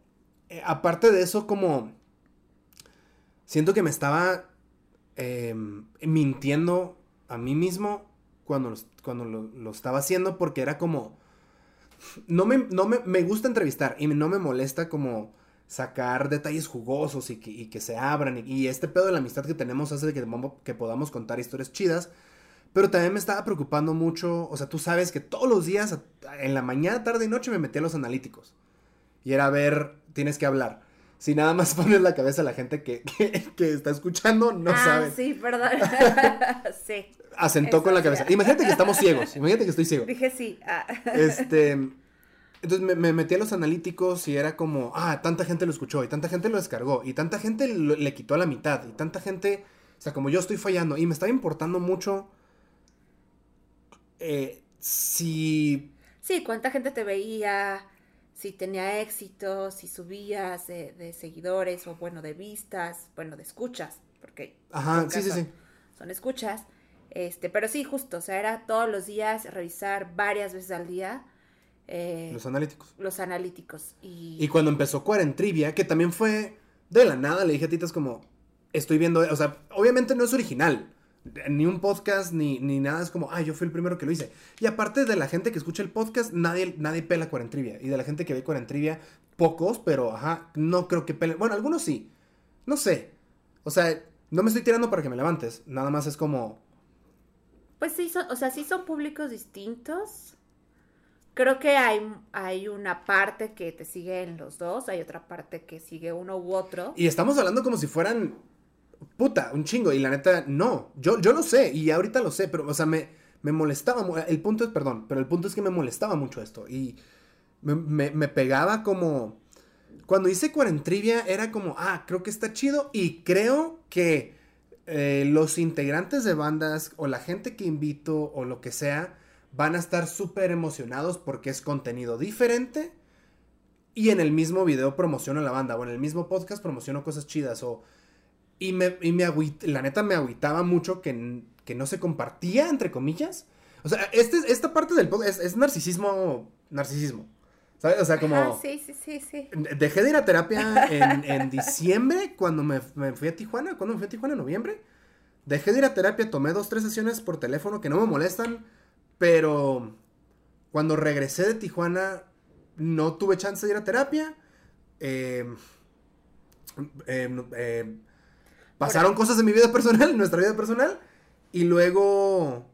[SPEAKER 1] eh, aparte de eso, como siento que me estaba eh, mintiendo a mí mismo cuando, cuando lo, lo, estaba haciendo porque era como... No, me, no me, me, gusta entrevistar y no me molesta como sacar detalles jugosos y que, y que se abran y, y, este pedo de la amistad que tenemos hace que, que podamos contar historias chidas. Pero también me estaba preocupando mucho, o sea, tú sabes que todos los días, en la mañana, tarde y noche, me metía a los analíticos. Y era ver, tienes que hablar si nada más pones la cabeza a la gente que, que, que está escuchando, no
[SPEAKER 2] ah,
[SPEAKER 1] sabe.
[SPEAKER 2] Sí, perdón. sí.
[SPEAKER 1] Asentó Eso, con la cabeza. Ya. Imagínate que estamos ciegos. Imagínate que estoy ciego.
[SPEAKER 2] Dije sí. Ah.
[SPEAKER 1] Este. Entonces me, me, metí a los analíticos y era como, ah, tanta gente lo escuchó y tanta gente lo descargó y tanta gente lo, le quitó a la mitad y tanta gente, o sea, como yo estoy fallando y me estaba importando mucho eh, si...
[SPEAKER 2] Sí, cuánta gente te veía, si tenía éxito, si subías de, de, seguidores o bueno, de vistas, bueno, de escuchas, porque
[SPEAKER 1] Ajá, sí, sí, sí.
[SPEAKER 2] son escuchas. Este, pero sí, justo, o sea, era todos los días revisar varias veces al día. Eh,
[SPEAKER 1] los analíticos.
[SPEAKER 2] Los analíticos. Y...
[SPEAKER 1] y cuando empezó Cuarentrivia, que también fue de la nada, le dije a Titas como, estoy viendo, o sea, obviamente no es original, ni un podcast, ni, ni nada, es como, ah, yo fui el primero que lo hice. Y aparte de la gente que escucha el podcast, nadie, nadie pela Cuarentrivia. Y de la gente que ve Cuarentrivia, pocos, pero ajá, no creo que pelen. Bueno, algunos sí. No sé. O sea, no me estoy tirando para que me levantes. Nada más es como.
[SPEAKER 2] Pues sí, son, o sea, sí son públicos distintos. Creo que hay, hay una parte que te sigue en los dos, hay otra parte que sigue uno u otro.
[SPEAKER 1] Y estamos hablando como si fueran puta, un chingo. Y la neta, no. Yo, yo lo sé, y ahorita lo sé, pero, o sea, me, me molestaba. El punto es, perdón, pero el punto es que me molestaba mucho esto. Y me, me, pegaba como. Cuando hice Cuarentrivia era como, ah, creo que está chido. Y creo que eh, los integrantes de bandas o la gente que invito o lo que sea van a estar súper emocionados porque es contenido diferente. Y en el mismo video promociono la banda, o en el mismo podcast promociono cosas chidas, o y me, y me agüit, la neta me agüitaba mucho que, que, no se compartía, entre comillas. O sea, este, esta parte del podcast es, es, narcisismo, narcisismo. ¿Sabes? O sea, como...
[SPEAKER 2] Sí, sí, sí, sí.
[SPEAKER 1] Dejé de ir a terapia en, en diciembre, cuando me, me, fui a Tijuana. ¿Cuándo me fui a Tijuana? ¿En noviembre? Dejé de ir a terapia, tomé dos, tres sesiones por teléfono que no me molestan, pero cuando regresé de Tijuana no tuve chance de ir a terapia. Eh, eh, eh, pasaron cosas en mi vida personal, en nuestra vida personal, y luego...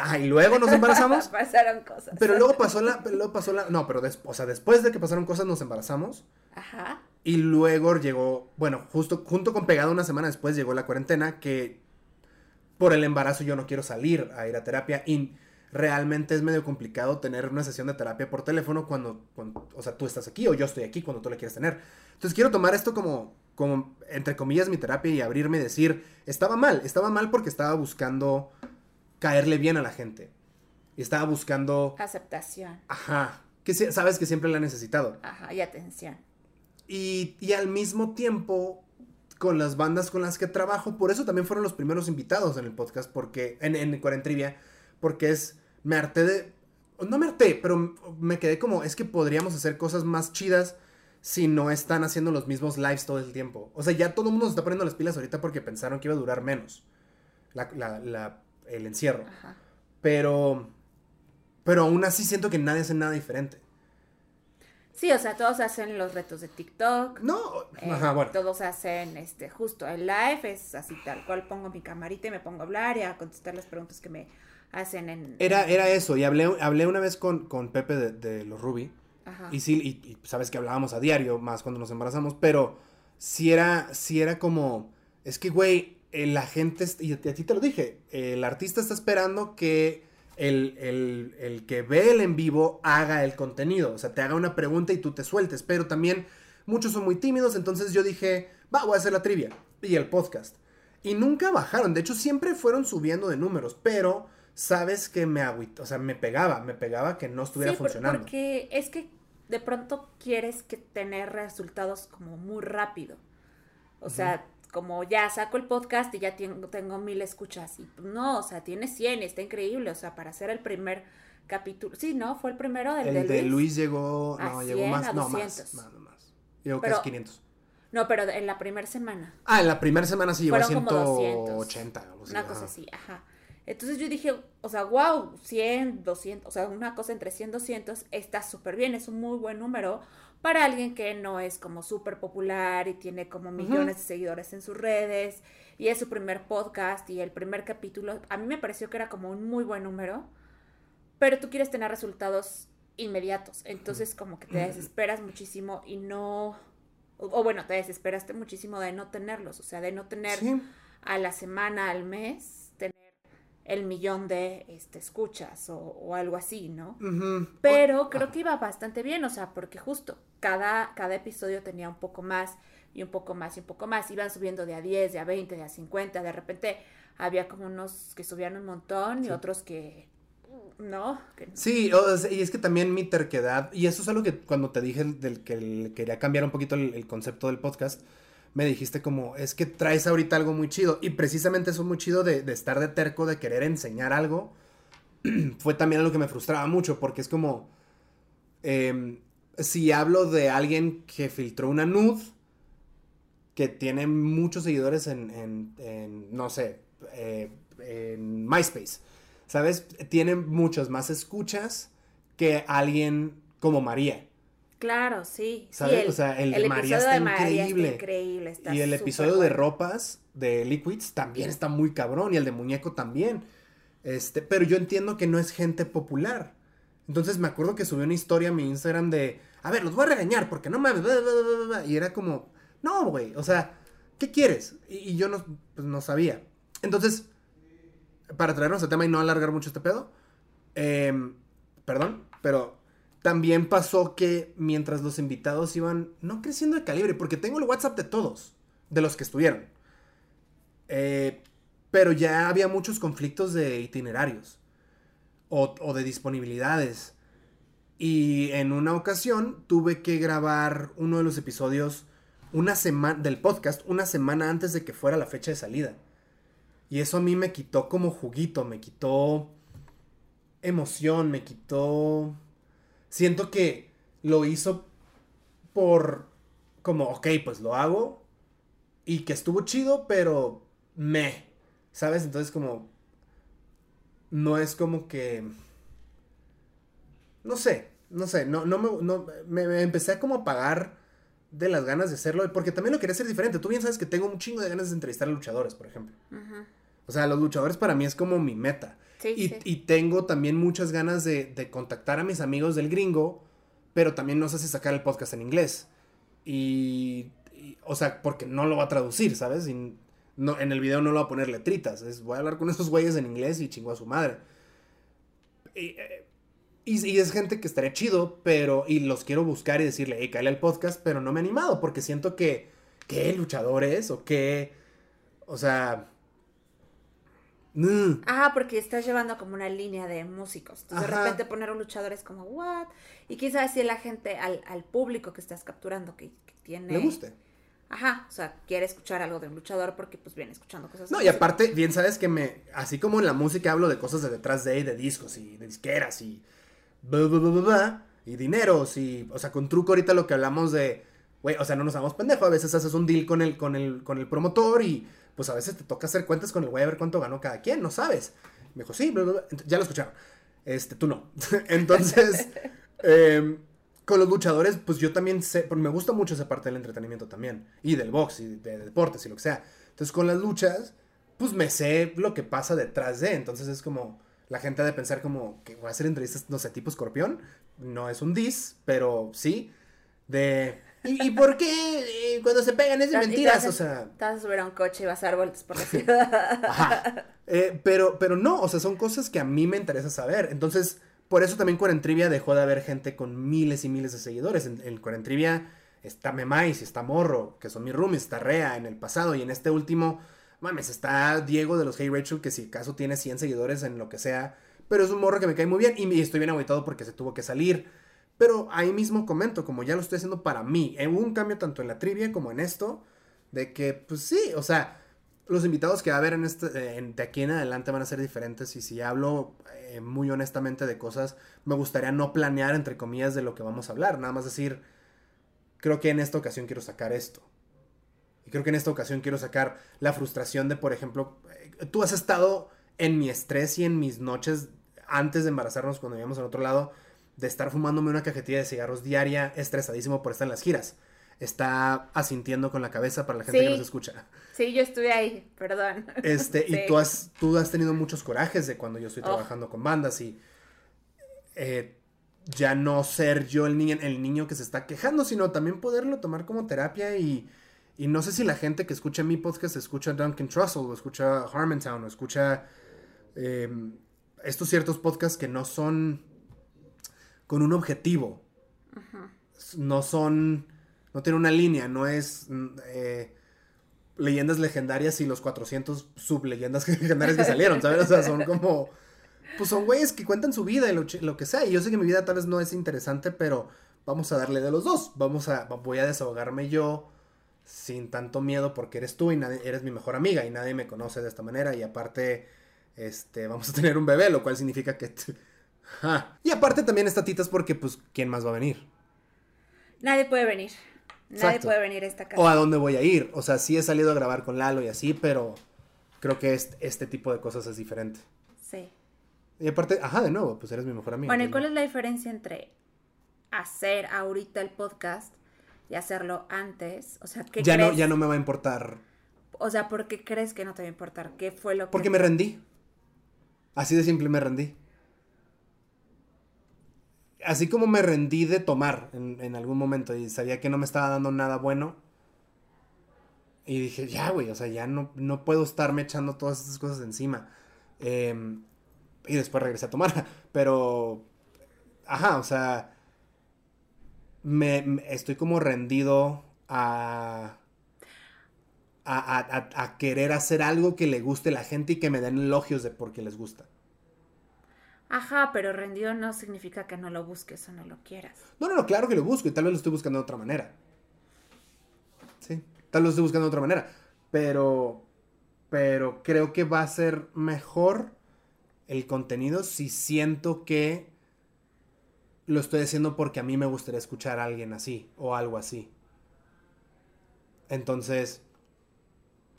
[SPEAKER 1] Ah, y luego nos embarazamos.
[SPEAKER 2] pasaron cosas.
[SPEAKER 1] Pero luego pasó la, luego pasó la, no, pero des, o sea, después de que pasaron cosas nos embarazamos.
[SPEAKER 2] Ajá.
[SPEAKER 1] Y luego llegó, bueno, justo junto con pegado una semana después llegó la cuarentena que por el embarazo yo no quiero salir a ir a terapia y realmente es medio complicado tener una sesión de terapia por teléfono cuando, cuando o sea, tú estás aquí o yo estoy aquí cuando tú la quieres tener. Entonces quiero tomar esto como como, entre comillas, mi terapia y abrirme y decir, estaba mal, estaba mal porque estaba buscando caerle bien a la gente. Y estaba buscando...
[SPEAKER 2] Aceptación.
[SPEAKER 1] Ajá. Que sabes que siempre la he necesitado.
[SPEAKER 2] Ajá, y atención.
[SPEAKER 1] Y, y al mismo tiempo, con las bandas con las que trabajo, por eso también fueron los primeros invitados en el podcast, porque, en, en Cuarentrivia, porque es, me harté de, no me harté, pero me quedé como, es que podríamos hacer cosas más chidas si no están haciendo los mismos lives todo el tiempo. O sea, ya todo el mundo se está poniendo las pilas ahorita porque pensaron que iba a durar menos la, la, la, el encierro. Ajá. Pero, pero aún así siento que nadie hace nada diferente.
[SPEAKER 2] Sí, o sea, todos hacen los retos de TikTok.
[SPEAKER 1] No,
[SPEAKER 2] eh,
[SPEAKER 1] ajá, bueno.
[SPEAKER 2] Todos hacen, este, justo el live es así tal cual pongo mi camarita y me pongo a hablar y a contestar las preguntas que me hacen en...
[SPEAKER 1] Era, era eso, y hablé, hablé una vez con, con Pepe de, de los Ruby,
[SPEAKER 2] Ajá.
[SPEAKER 1] y sí, y, y sabes que hablábamos a diario, más cuando nos embarazamos, pero sí era, sí era como, es que, güey, eh, la gente, y a ti a ti te lo dije, el artista está esperando que el, el- el que ve el en vivo haga el contenido, o sea, te haga una pregunta y tú te sueltes, pero también muchos son muy tímidos, entonces yo dije, va, voy a hacer la trivia y el podcast. Y nunca bajaron, de hecho siempre fueron subiendo de números, pero sabes que me agüita, o sea, me pegaba, me pegaba que no estuviera
[SPEAKER 2] Sí,
[SPEAKER 1] funcionando.
[SPEAKER 2] porque es que de pronto quieres que tener resultados como muy rápido. O sea, como ya saco el podcast y ya tengo, tengo mil escuchas. Y pues, no, o sea, tiene 100 y está increíble. O sea, para hacer el primer capítulo. Sí, ¿no? Fue el primero del
[SPEAKER 1] El
[SPEAKER 2] de
[SPEAKER 1] de
[SPEAKER 2] Luis.
[SPEAKER 1] Luis llegó,
[SPEAKER 2] A
[SPEAKER 1] no, llegó
[SPEAKER 2] 100,
[SPEAKER 1] más,
[SPEAKER 2] a
[SPEAKER 1] no,
[SPEAKER 2] 200.
[SPEAKER 1] más, más, más. Llegó
[SPEAKER 2] Pero-
[SPEAKER 1] casi 500.
[SPEAKER 2] No, pero en la primera semana.
[SPEAKER 1] Ah, en la primera semana sí llegó a
[SPEAKER 2] Fueron como
[SPEAKER 1] 180.
[SPEAKER 2] 200.
[SPEAKER 1] algo así,
[SPEAKER 2] Una cosa así, ajá. Entonces yo dije, o sea, wow, 100, 200, o sea, una cosa entre 100, 200 está súper bien, es un muy buen número para alguien que no es como súper popular y tiene como millones de seguidores en sus redes y es su primer podcast y el primer capítulo, a mí me pareció que era como un muy buen número, pero tú quieres tener resultados inmediatos, entonces como que te desesperas muchísimo y no, o, o bueno, te desesperaste muchísimo de no tenerlos, o sea, de no tener
[SPEAKER 1] Sí.
[SPEAKER 2] a la semana, al mes, el millón de este, escuchas o, o algo así, ¿no? Pero creo que iba bastante bien, o sea, porque justo cada, cada episodio tenía un poco más y un poco más y un poco más. Iban subiendo de a 10, de a 20, de a 50. De repente había como unos que subían un montón y
[SPEAKER 1] Sí.
[SPEAKER 2] otros que no. Que no.
[SPEAKER 1] Sí, o sea, y es que también mi terquedad, y eso es algo que cuando te dije del que quería cambiar un poquito el, el concepto del podcast, me dijiste como, es que traes ahorita algo muy chido, y precisamente eso muy chido de, estar de terco, de querer enseñar algo, fue también algo que me frustraba mucho, porque es como, em, si hablo de alguien que filtró una nude, que tiene muchos seguidores en, no sé, eh, en MySpace, ¿sabes? Tiene muchas más escuchas que alguien como María.
[SPEAKER 2] Claro, sí. sí,
[SPEAKER 1] ¿Sabes? O sea, el de María está
[SPEAKER 2] de María
[SPEAKER 1] increíble.
[SPEAKER 2] Está increíble está
[SPEAKER 1] y el episodio de ropas de Liquids también está muy cabrón. Y el de muñeco también. Este, pero yo entiendo que no es gente popular. Entonces me acuerdo que subí una historia a mi Instagram de, a ver, los voy a regañar porque no mames. bla, bla, bla, bla, bla". Y era como, no, güey. O sea, ¿qué quieres? Y, y yo no, pues, no sabía. Entonces, para traernos al tema y no alargar mucho este pedo, em, perdón, pero también pasó que mientras los invitados iban, no creciendo de calibre, porque tengo el WhatsApp de todos, de los que estuvieron. Eh, pero ya había muchos conflictos de itinerarios o, o de disponibilidades. Y en una ocasión tuve que grabar uno de los episodios una semana del podcast una semana antes de que fuera la fecha de salida. Y eso a mí me quitó como juguito, me quitó emoción, me quitó... Siento que lo hizo por como, ok, pues lo hago y que estuvo chido, pero me, ¿sabes? Entonces como... No es como que... No sé, no sé, no, no me, no, me, me empecé a como a pagar de las ganas de hacerlo, porque también lo quería hacer diferente. Tú bien sabes que tengo un chingo de ganas de entrevistar a luchadores, por ejemplo. O sea, los luchadores para mí es como mi meta.
[SPEAKER 2] Sí,
[SPEAKER 1] Y,
[SPEAKER 2] sí.
[SPEAKER 1] y tengo también muchas ganas de, de contactar a mis amigos del gringo, pero también no sé si sacar el podcast en inglés. Y, y- o sea, porque no lo va a traducir, ¿sabes? Y no, en el video no lo va a poner letritas. Es, voy a hablar con esos güeyes en inglés y chingo a su madre. Y, eh, y- es gente que estaría chido, pero. Y los quiero buscar y decirle, hey, cállale al podcast, pero no me he animado porque siento que. ¿Qué luchadores? O qué. O sea. Mm,
[SPEAKER 2] Ah, porque estás llevando como una línea de músicos. Entonces, de repente poner un luchador es como, ¿what? Y sabe si la gente, al, al público que estás capturando, que, que tiene.
[SPEAKER 1] le guste.
[SPEAKER 2] Ajá, o sea, quiere escuchar algo de un luchador porque pues viene escuchando cosas
[SPEAKER 1] No, y
[SPEAKER 2] música.
[SPEAKER 1] aparte, bien sabes que me. Así como en la música hablo de cosas de detrás de, de discos y de disqueras y. bla, bla, bla, bla, y dineros y. O sea, con truco ahorita lo que hablamos de. Güey, o sea, no nos damos pendejo. A veces haces un deal con el, con el, con el promotor y. Pues a veces te toca hacer cuentas con el güey a ver cuánto ganó cada quien, no sabes. Me dijo, sí, bla, bla, bla. Ya lo escucharon. Este, tú no. Entonces. em, con los luchadores, pues yo también sé, porque me gusta mucho esa parte del entretenimiento también, y del box, y de, deportes, y lo que sea. Entonces con las luchas, pues me sé lo que pasa detrás de, entonces es como, la gente ha de pensar como que voy a hacer entrevistas, no sé, tipo escorpión, no es un dis, pero sí, de... ¿Y, y por qué eh, cuando se pegan es de mentiras? O sea...
[SPEAKER 2] Te vas a subir a un coche y vas a dar vueltas por la ciudad.
[SPEAKER 1] Ajá. Eh, pero, pero no, o sea, son cosas que a mí me interesa saber. Entonces, por eso también Cuarentrivia dejó de haber gente con miles y miles de seguidores. En, en Cuarentrivia está Memais, está Morro, que son mis roomies, está Rea en el pasado. Y en este último, mames, está Diego de los Hey Rachel, que si acaso tiene 100 seguidores en lo que sea. Pero es un morro que me cae muy bien y, estoy bien agüitado porque se tuvo que salir. Pero ahí mismo comento, como ya lo estoy haciendo para mí, hubo un cambio tanto en la trivia como en esto, de que, pues sí, o sea, los invitados que va a haber en este, en- de aquí en adelante van a ser diferentes y si hablo eh, muy honestamente de cosas, me gustaría no planear, entre comillas, de lo que vamos a hablar, nada más decir, creo que en esta ocasión quiero sacar esto. Y creo que en esta ocasión quiero sacar la frustración de, por ejemplo, eh, tú has estado en mi estrés y en mis noches antes de embarazarnos cuando vivíamos en otro lado, de estar fumándome una cajetilla de cigarros diaria, estresadísimo por estar en las giras. Está asintiendo con la cabeza para la gente que nos escucha.
[SPEAKER 2] Sí, yo estuve ahí, perdón.
[SPEAKER 1] Este,
[SPEAKER 2] Sí.
[SPEAKER 1] y tú has, tú has tenido muchos corajes de cuando yo estoy
[SPEAKER 2] Oh.
[SPEAKER 1] trabajando con bandas y eh, ya no ser yo el niño, el niño que se está quejando, sino también poderlo tomar como terapia y, y no sé si la gente que escucha mi podcast escucha Duncan Trussell o escucha Harmontown o escucha eh, estos ciertos podcasts que no son con un objetivo, no son, no tienen una línea, no es... mm, eh, leyendas legendarias y los 400 subleyendas legendarias que salieron, ¿sabes? O sea, son como... Pues son güeyes que cuentan su vida y lo, lo que sea. Y yo sé que mi vida tal vez no es interesante, pero vamos a darle de los dos. Vamos a... Voy a desahogarme yo sin tanto miedo porque eres tú y nadie, eres mi mejor amiga y nadie me conoce de esta manera. Y aparte, este, vamos a tener un bebé, lo cual significa que... Ja. Y aparte también está Titas porque, pues, ¿quién más va a venir?
[SPEAKER 2] Nadie puede venir. Nadie
[SPEAKER 1] Exacto.
[SPEAKER 2] puede venir a esta casa.
[SPEAKER 1] o a dónde voy a ir. O sea, sí he salido a grabar con Lalo y así, pero creo que este, este tipo de cosas es diferente.
[SPEAKER 2] Sí.
[SPEAKER 1] Y aparte, ajá, de nuevo, pues eres mi mejor amigo.
[SPEAKER 2] Bueno, ¿y cuál
[SPEAKER 1] no.
[SPEAKER 2] es la diferencia entre hacer ahorita el podcast y hacerlo antes? O sea, ¿qué
[SPEAKER 1] ya
[SPEAKER 2] crees?
[SPEAKER 1] no, ya no me va a importar.
[SPEAKER 2] O sea, ¿por qué crees que no te va a importar? ¿Qué fue lo que...?
[SPEAKER 1] Porque me rendí. Así de simple me rendí. Así como me rendí de tomar en, en algún momento y sabía que no me estaba dando nada bueno. Y dije, ya, güey, o sea, ya no, no puedo estarme echando todas estas cosas encima. Eh, y después regresé a tomar. Pero, ajá, o sea, me, estoy como rendido a, a, a- a- querer hacer algo que le guste a la gente y que me den elogios de por qué les gusta.
[SPEAKER 2] Ajá, pero rendido no significa que no lo busques o no lo quieras.
[SPEAKER 1] No, no, no, claro que lo busco y tal vez lo estoy buscando de otra manera. Sí, tal vez lo estoy buscando de otra manera. Pero, pero creo que va a ser mejor el contenido si siento que lo estoy haciendo porque a mí me gustaría escuchar a alguien así o algo así. Entonces,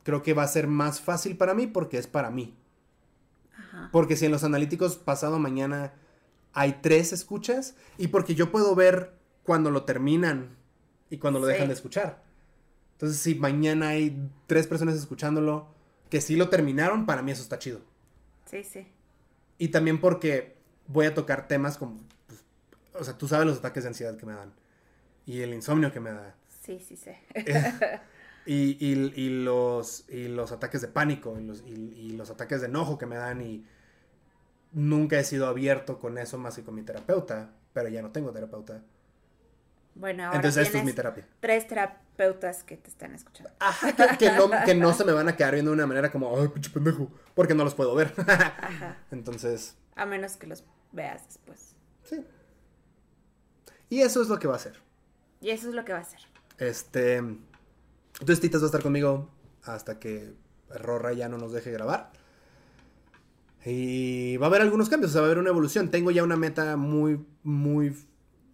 [SPEAKER 1] creo que va a ser más fácil para mí porque es para mí.
[SPEAKER 2] Ajá.
[SPEAKER 1] Porque si en los analíticos pasado mañana hay tres escuchas y porque yo puedo ver cuando lo terminan y cuando lo
[SPEAKER 2] Sí.
[SPEAKER 1] dejan de escuchar. Entonces, si mañana hay tres personas escuchándolo que sí lo terminaron, para mí eso está chido.
[SPEAKER 2] Sí, sí.
[SPEAKER 1] Y también porque voy a tocar temas como, pues, o sea, tú sabes los ataques de ansiedad que me dan y el insomnio que me da.
[SPEAKER 2] Sí, sí, sí.
[SPEAKER 1] Y, y- y los, y los ataques de pánico y los, y- los ataques de enojo que me dan y nunca he sido abierto con eso más que con mi terapeuta, pero ya no tengo terapeuta.
[SPEAKER 2] Bueno, ahora
[SPEAKER 1] Entonces esto es mi terapia.
[SPEAKER 2] tres terapeutas que te están escuchando.
[SPEAKER 1] Ajá, que, que no, que no se me van a quedar viendo de una manera como, ay, pinche pendejo, porque no los puedo ver.
[SPEAKER 2] Ajá.
[SPEAKER 1] Entonces,
[SPEAKER 2] A menos que los veas después.
[SPEAKER 1] sí. Y eso es lo que va a hacer.
[SPEAKER 2] Y eso es lo que va a hacer.
[SPEAKER 1] Este. Entonces Titas va a estar conmigo hasta que Rorra ya no nos deje grabar. Y va a haber algunos cambios, o sea, va a haber una evolución. Tengo ya una meta muy, muy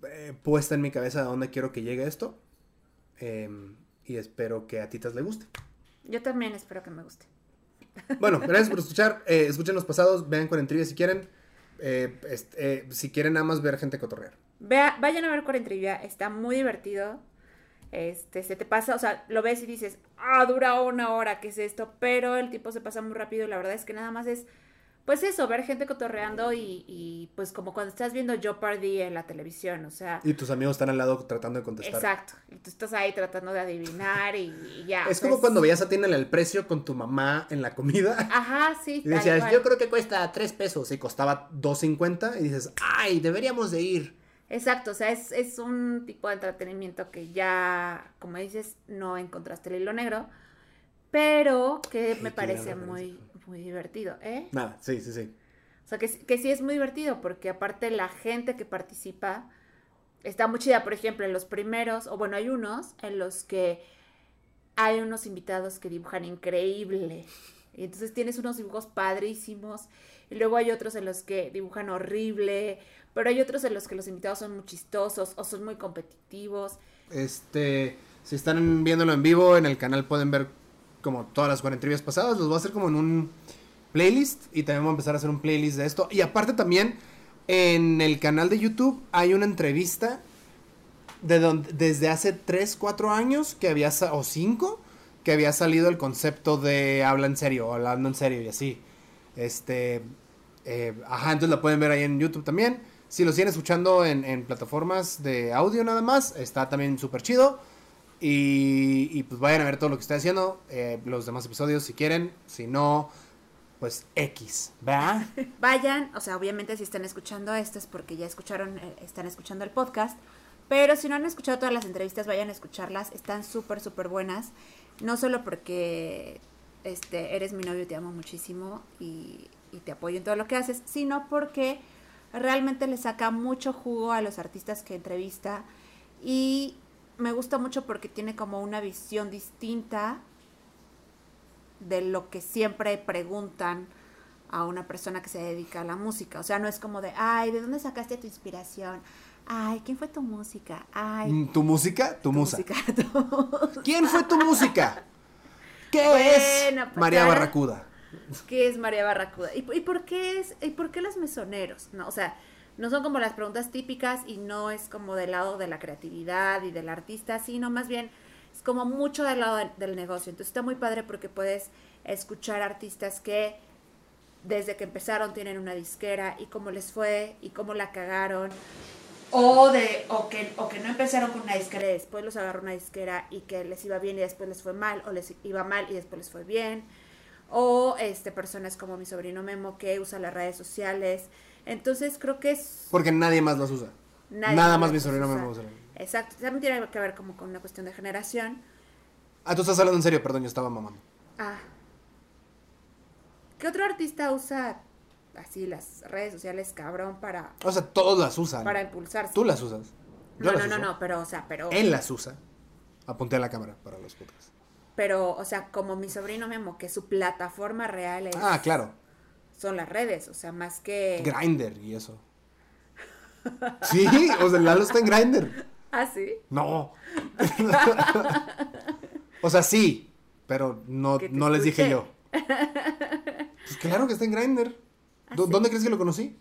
[SPEAKER 1] eh, puesta en mi cabeza de dónde quiero que llegue esto. Em, y espero que a Titas le guste.
[SPEAKER 2] Yo también espero que me guste.
[SPEAKER 1] Bueno, gracias por escuchar. Eh, escuchen los pasados, vean Cuarentrivia si quieren. Este, eh, si quieren nada más ver gente cotorrear.
[SPEAKER 2] Vea, vayan a ver Cuarentrivia, está muy divertido. Este, se te pasa, o sea, lo ves y dices, ah, dura una hora, ¿qué es esto? Pero el tiempo se pasa muy rápido y la verdad es que nada más es, pues eso, ver gente cotorreando y, y pues como cuando estás viendo Jeopardy en la televisión, o sea,
[SPEAKER 1] Y tus amigos están al lado tratando de contestar.
[SPEAKER 2] exacto. Y tú estás ahí tratando de adivinar y, y ya.
[SPEAKER 1] Es como cuando veías a Tiene el precio con tu mamá en la comida.
[SPEAKER 2] Ajá, sí.
[SPEAKER 1] Y
[SPEAKER 2] tal
[SPEAKER 1] decías,
[SPEAKER 2] cual.
[SPEAKER 1] yo creo que cuesta 3 pesos y costaba 2.50 y dices, ay, deberíamos de ir.
[SPEAKER 2] Exacto, o sea, es, es un tipo de entretenimiento que ya, como dices, no encontraste el hilo negro, pero que me parece muy, muy divertido, ¿eh?
[SPEAKER 1] Nada, sí, sí, sí.
[SPEAKER 2] O sea, que, sí- que sí es muy divertido, porque aparte la gente que participa está muy chida. Por ejemplo, en los primeros, o bueno, hay unos en los que hay unos invitados que dibujan increíble. Y entonces tienes unos dibujos padrísimos. Y luego hay otros en los que dibujan horrible. Pero hay otros en los que los invitados son muy chistosos o son muy competitivos.
[SPEAKER 1] Este, si están viéndolo en vivo, en el canal pueden ver como todas las cuarentrivias pasadas. Los voy a hacer como en un playlist y también voy a empezar a hacer un playlist de esto. Y aparte también en el canal de YouTube hay una entrevista de donde, desde hace 3, 4 años que había, o 5, que había salido el concepto de habla en serio, hablando en serio y así. Este, eh, ajá, entonces la pueden ver ahí en YouTube también. Si lo siguen escuchando en, en plataformas de audio nada más, está también súper chido. Y, pues vayan a ver todo lo que estoy haciendo, eh, los demás episodios si quieren. Si no, pues X, ¿va?
[SPEAKER 2] Vayan, o sea, obviamente si están escuchando esto es porque ya escucharon, eh, están escuchando el podcast. Pero si no han escuchado todas las entrevistas, vayan a escucharlas. Están súper, súper buenas. No solo porque este, eres mi novio, te amo muchísimo y te apoyo en todo lo que haces, sino porque realmente le saca mucho jugo a los artistas que entrevista. Y me gusta mucho porque tiene como una visión distinta de lo que siempre preguntan a una persona que se dedica a la música. O sea, no es como de, ay, ¿de dónde sacaste tu inspiración? Ay, ¿quién fue tu música? Ay,
[SPEAKER 1] Mm, ¿Tu música? Tu,
[SPEAKER 2] tu
[SPEAKER 1] musa.
[SPEAKER 2] música. tu-
[SPEAKER 1] ¿Quién fue tu música? ¿Qué
[SPEAKER 2] Bueno,
[SPEAKER 1] es
[SPEAKER 2] pues
[SPEAKER 1] María Barracuda?
[SPEAKER 2] ¿Qué es María Barracuda? ¿Y, y por qué es, y por qué los mesoneros? No, o sea, no son como las preguntas típicas y no es como del lado de la creatividad y del artista, sino más bien es como mucho del lado del, negocio. Entonces está muy padre porque puedes escuchar artistas que desde que empezaron tienen una disquera y cómo les fue y cómo la cagaron. O, de, o, que, o que no empezaron con una disquera después los agarró una disquera y que les iba bien y después les fue mal, o les iba mal y después les fue bien. O este, personas como mi sobrino Memo que usa las redes sociales. Entonces creo que es...
[SPEAKER 1] Porque nadie más las usa.
[SPEAKER 2] nadie
[SPEAKER 1] Nada
[SPEAKER 2] más
[SPEAKER 1] más mi sobrino
[SPEAKER 2] usa.
[SPEAKER 1] me usa.
[SPEAKER 2] Exacto, también tiene que ver como con una cuestión de generación.
[SPEAKER 1] Ah, tú estás hablando en serio, perdón, yo estaba mamando.
[SPEAKER 2] Ah. ¿Qué otro artista usa así las redes sociales, cabrón, para,
[SPEAKER 1] O sea, todos las usan.
[SPEAKER 2] para impulsarse?
[SPEAKER 1] Tú las usas. Yo
[SPEAKER 2] No,
[SPEAKER 1] las
[SPEAKER 2] no, no, no, pero, o sea, pero...
[SPEAKER 1] Él las usa. Apunté a la cámara para los podcasts.
[SPEAKER 2] Pero, o sea, como mi sobrino Memo, que su plataforma real es,
[SPEAKER 1] Ah, claro.
[SPEAKER 2] son las redes, o sea, más que...
[SPEAKER 1] Grinder y eso. Sí, o sea, Lalo está en Grinder.
[SPEAKER 2] Ah, sí.
[SPEAKER 1] No. o sea, sí, pero no, no les dije yo. Pues claro que está en Grinder.
[SPEAKER 2] ¿Ah.
[SPEAKER 1] ¿Dónde crees que lo conocí?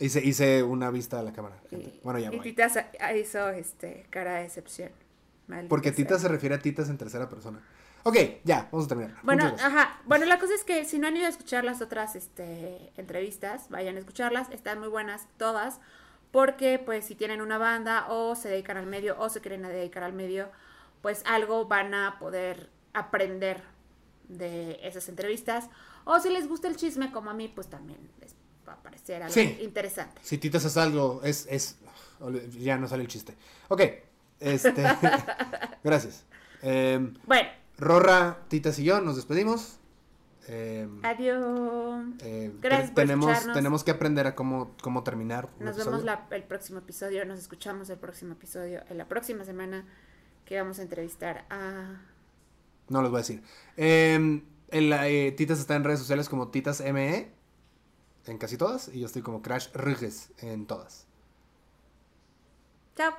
[SPEAKER 1] Hice, hice una vista a la cámara. gente.
[SPEAKER 2] Y,
[SPEAKER 1] Bueno, ya
[SPEAKER 2] y
[SPEAKER 1] voy.
[SPEAKER 2] Tita hizo este, cara de decepción. Maldita
[SPEAKER 1] Porque
[SPEAKER 2] sea.
[SPEAKER 1] Tita se refiere a Titas en tercera persona. Ok, ya, vamos a terminar.
[SPEAKER 2] Bueno, ajá. Bueno, la cosa es que si no han ido a escuchar las otras este, entrevistas, vayan a escucharlas. Están muy buenas todas. Porque, pues, si tienen una banda o se dedican al medio o se quieren dedicar al medio, pues algo van a poder aprender de esas entrevistas. O si les gusta el chisme, como a mí, pues también les va a parecer algo
[SPEAKER 1] Sí.
[SPEAKER 2] interesante.
[SPEAKER 1] Si Titas es algo, es, es... Ya no sale el chiste. Ok, este... gracias. Em,
[SPEAKER 2] Bueno,
[SPEAKER 1] Rorra, Titas y yo nos despedimos. Em,
[SPEAKER 2] adiós.
[SPEAKER 1] eh,
[SPEAKER 2] Gracias por
[SPEAKER 1] tenemos,
[SPEAKER 2] escucharnos.
[SPEAKER 1] tenemos que aprender a cómo, cómo terminar.
[SPEAKER 2] Nos
[SPEAKER 1] episodio.
[SPEAKER 2] vemos la- el próximo episodio, nos escuchamos el próximo episodio, en la próxima semana que vamos a entrevistar a...
[SPEAKER 1] No les voy a decir. Em, en la, eh, Titas está en redes sociales como Titas ME. En casi todas. Y yo estoy como Crash Riges en todas.
[SPEAKER 2] Chao.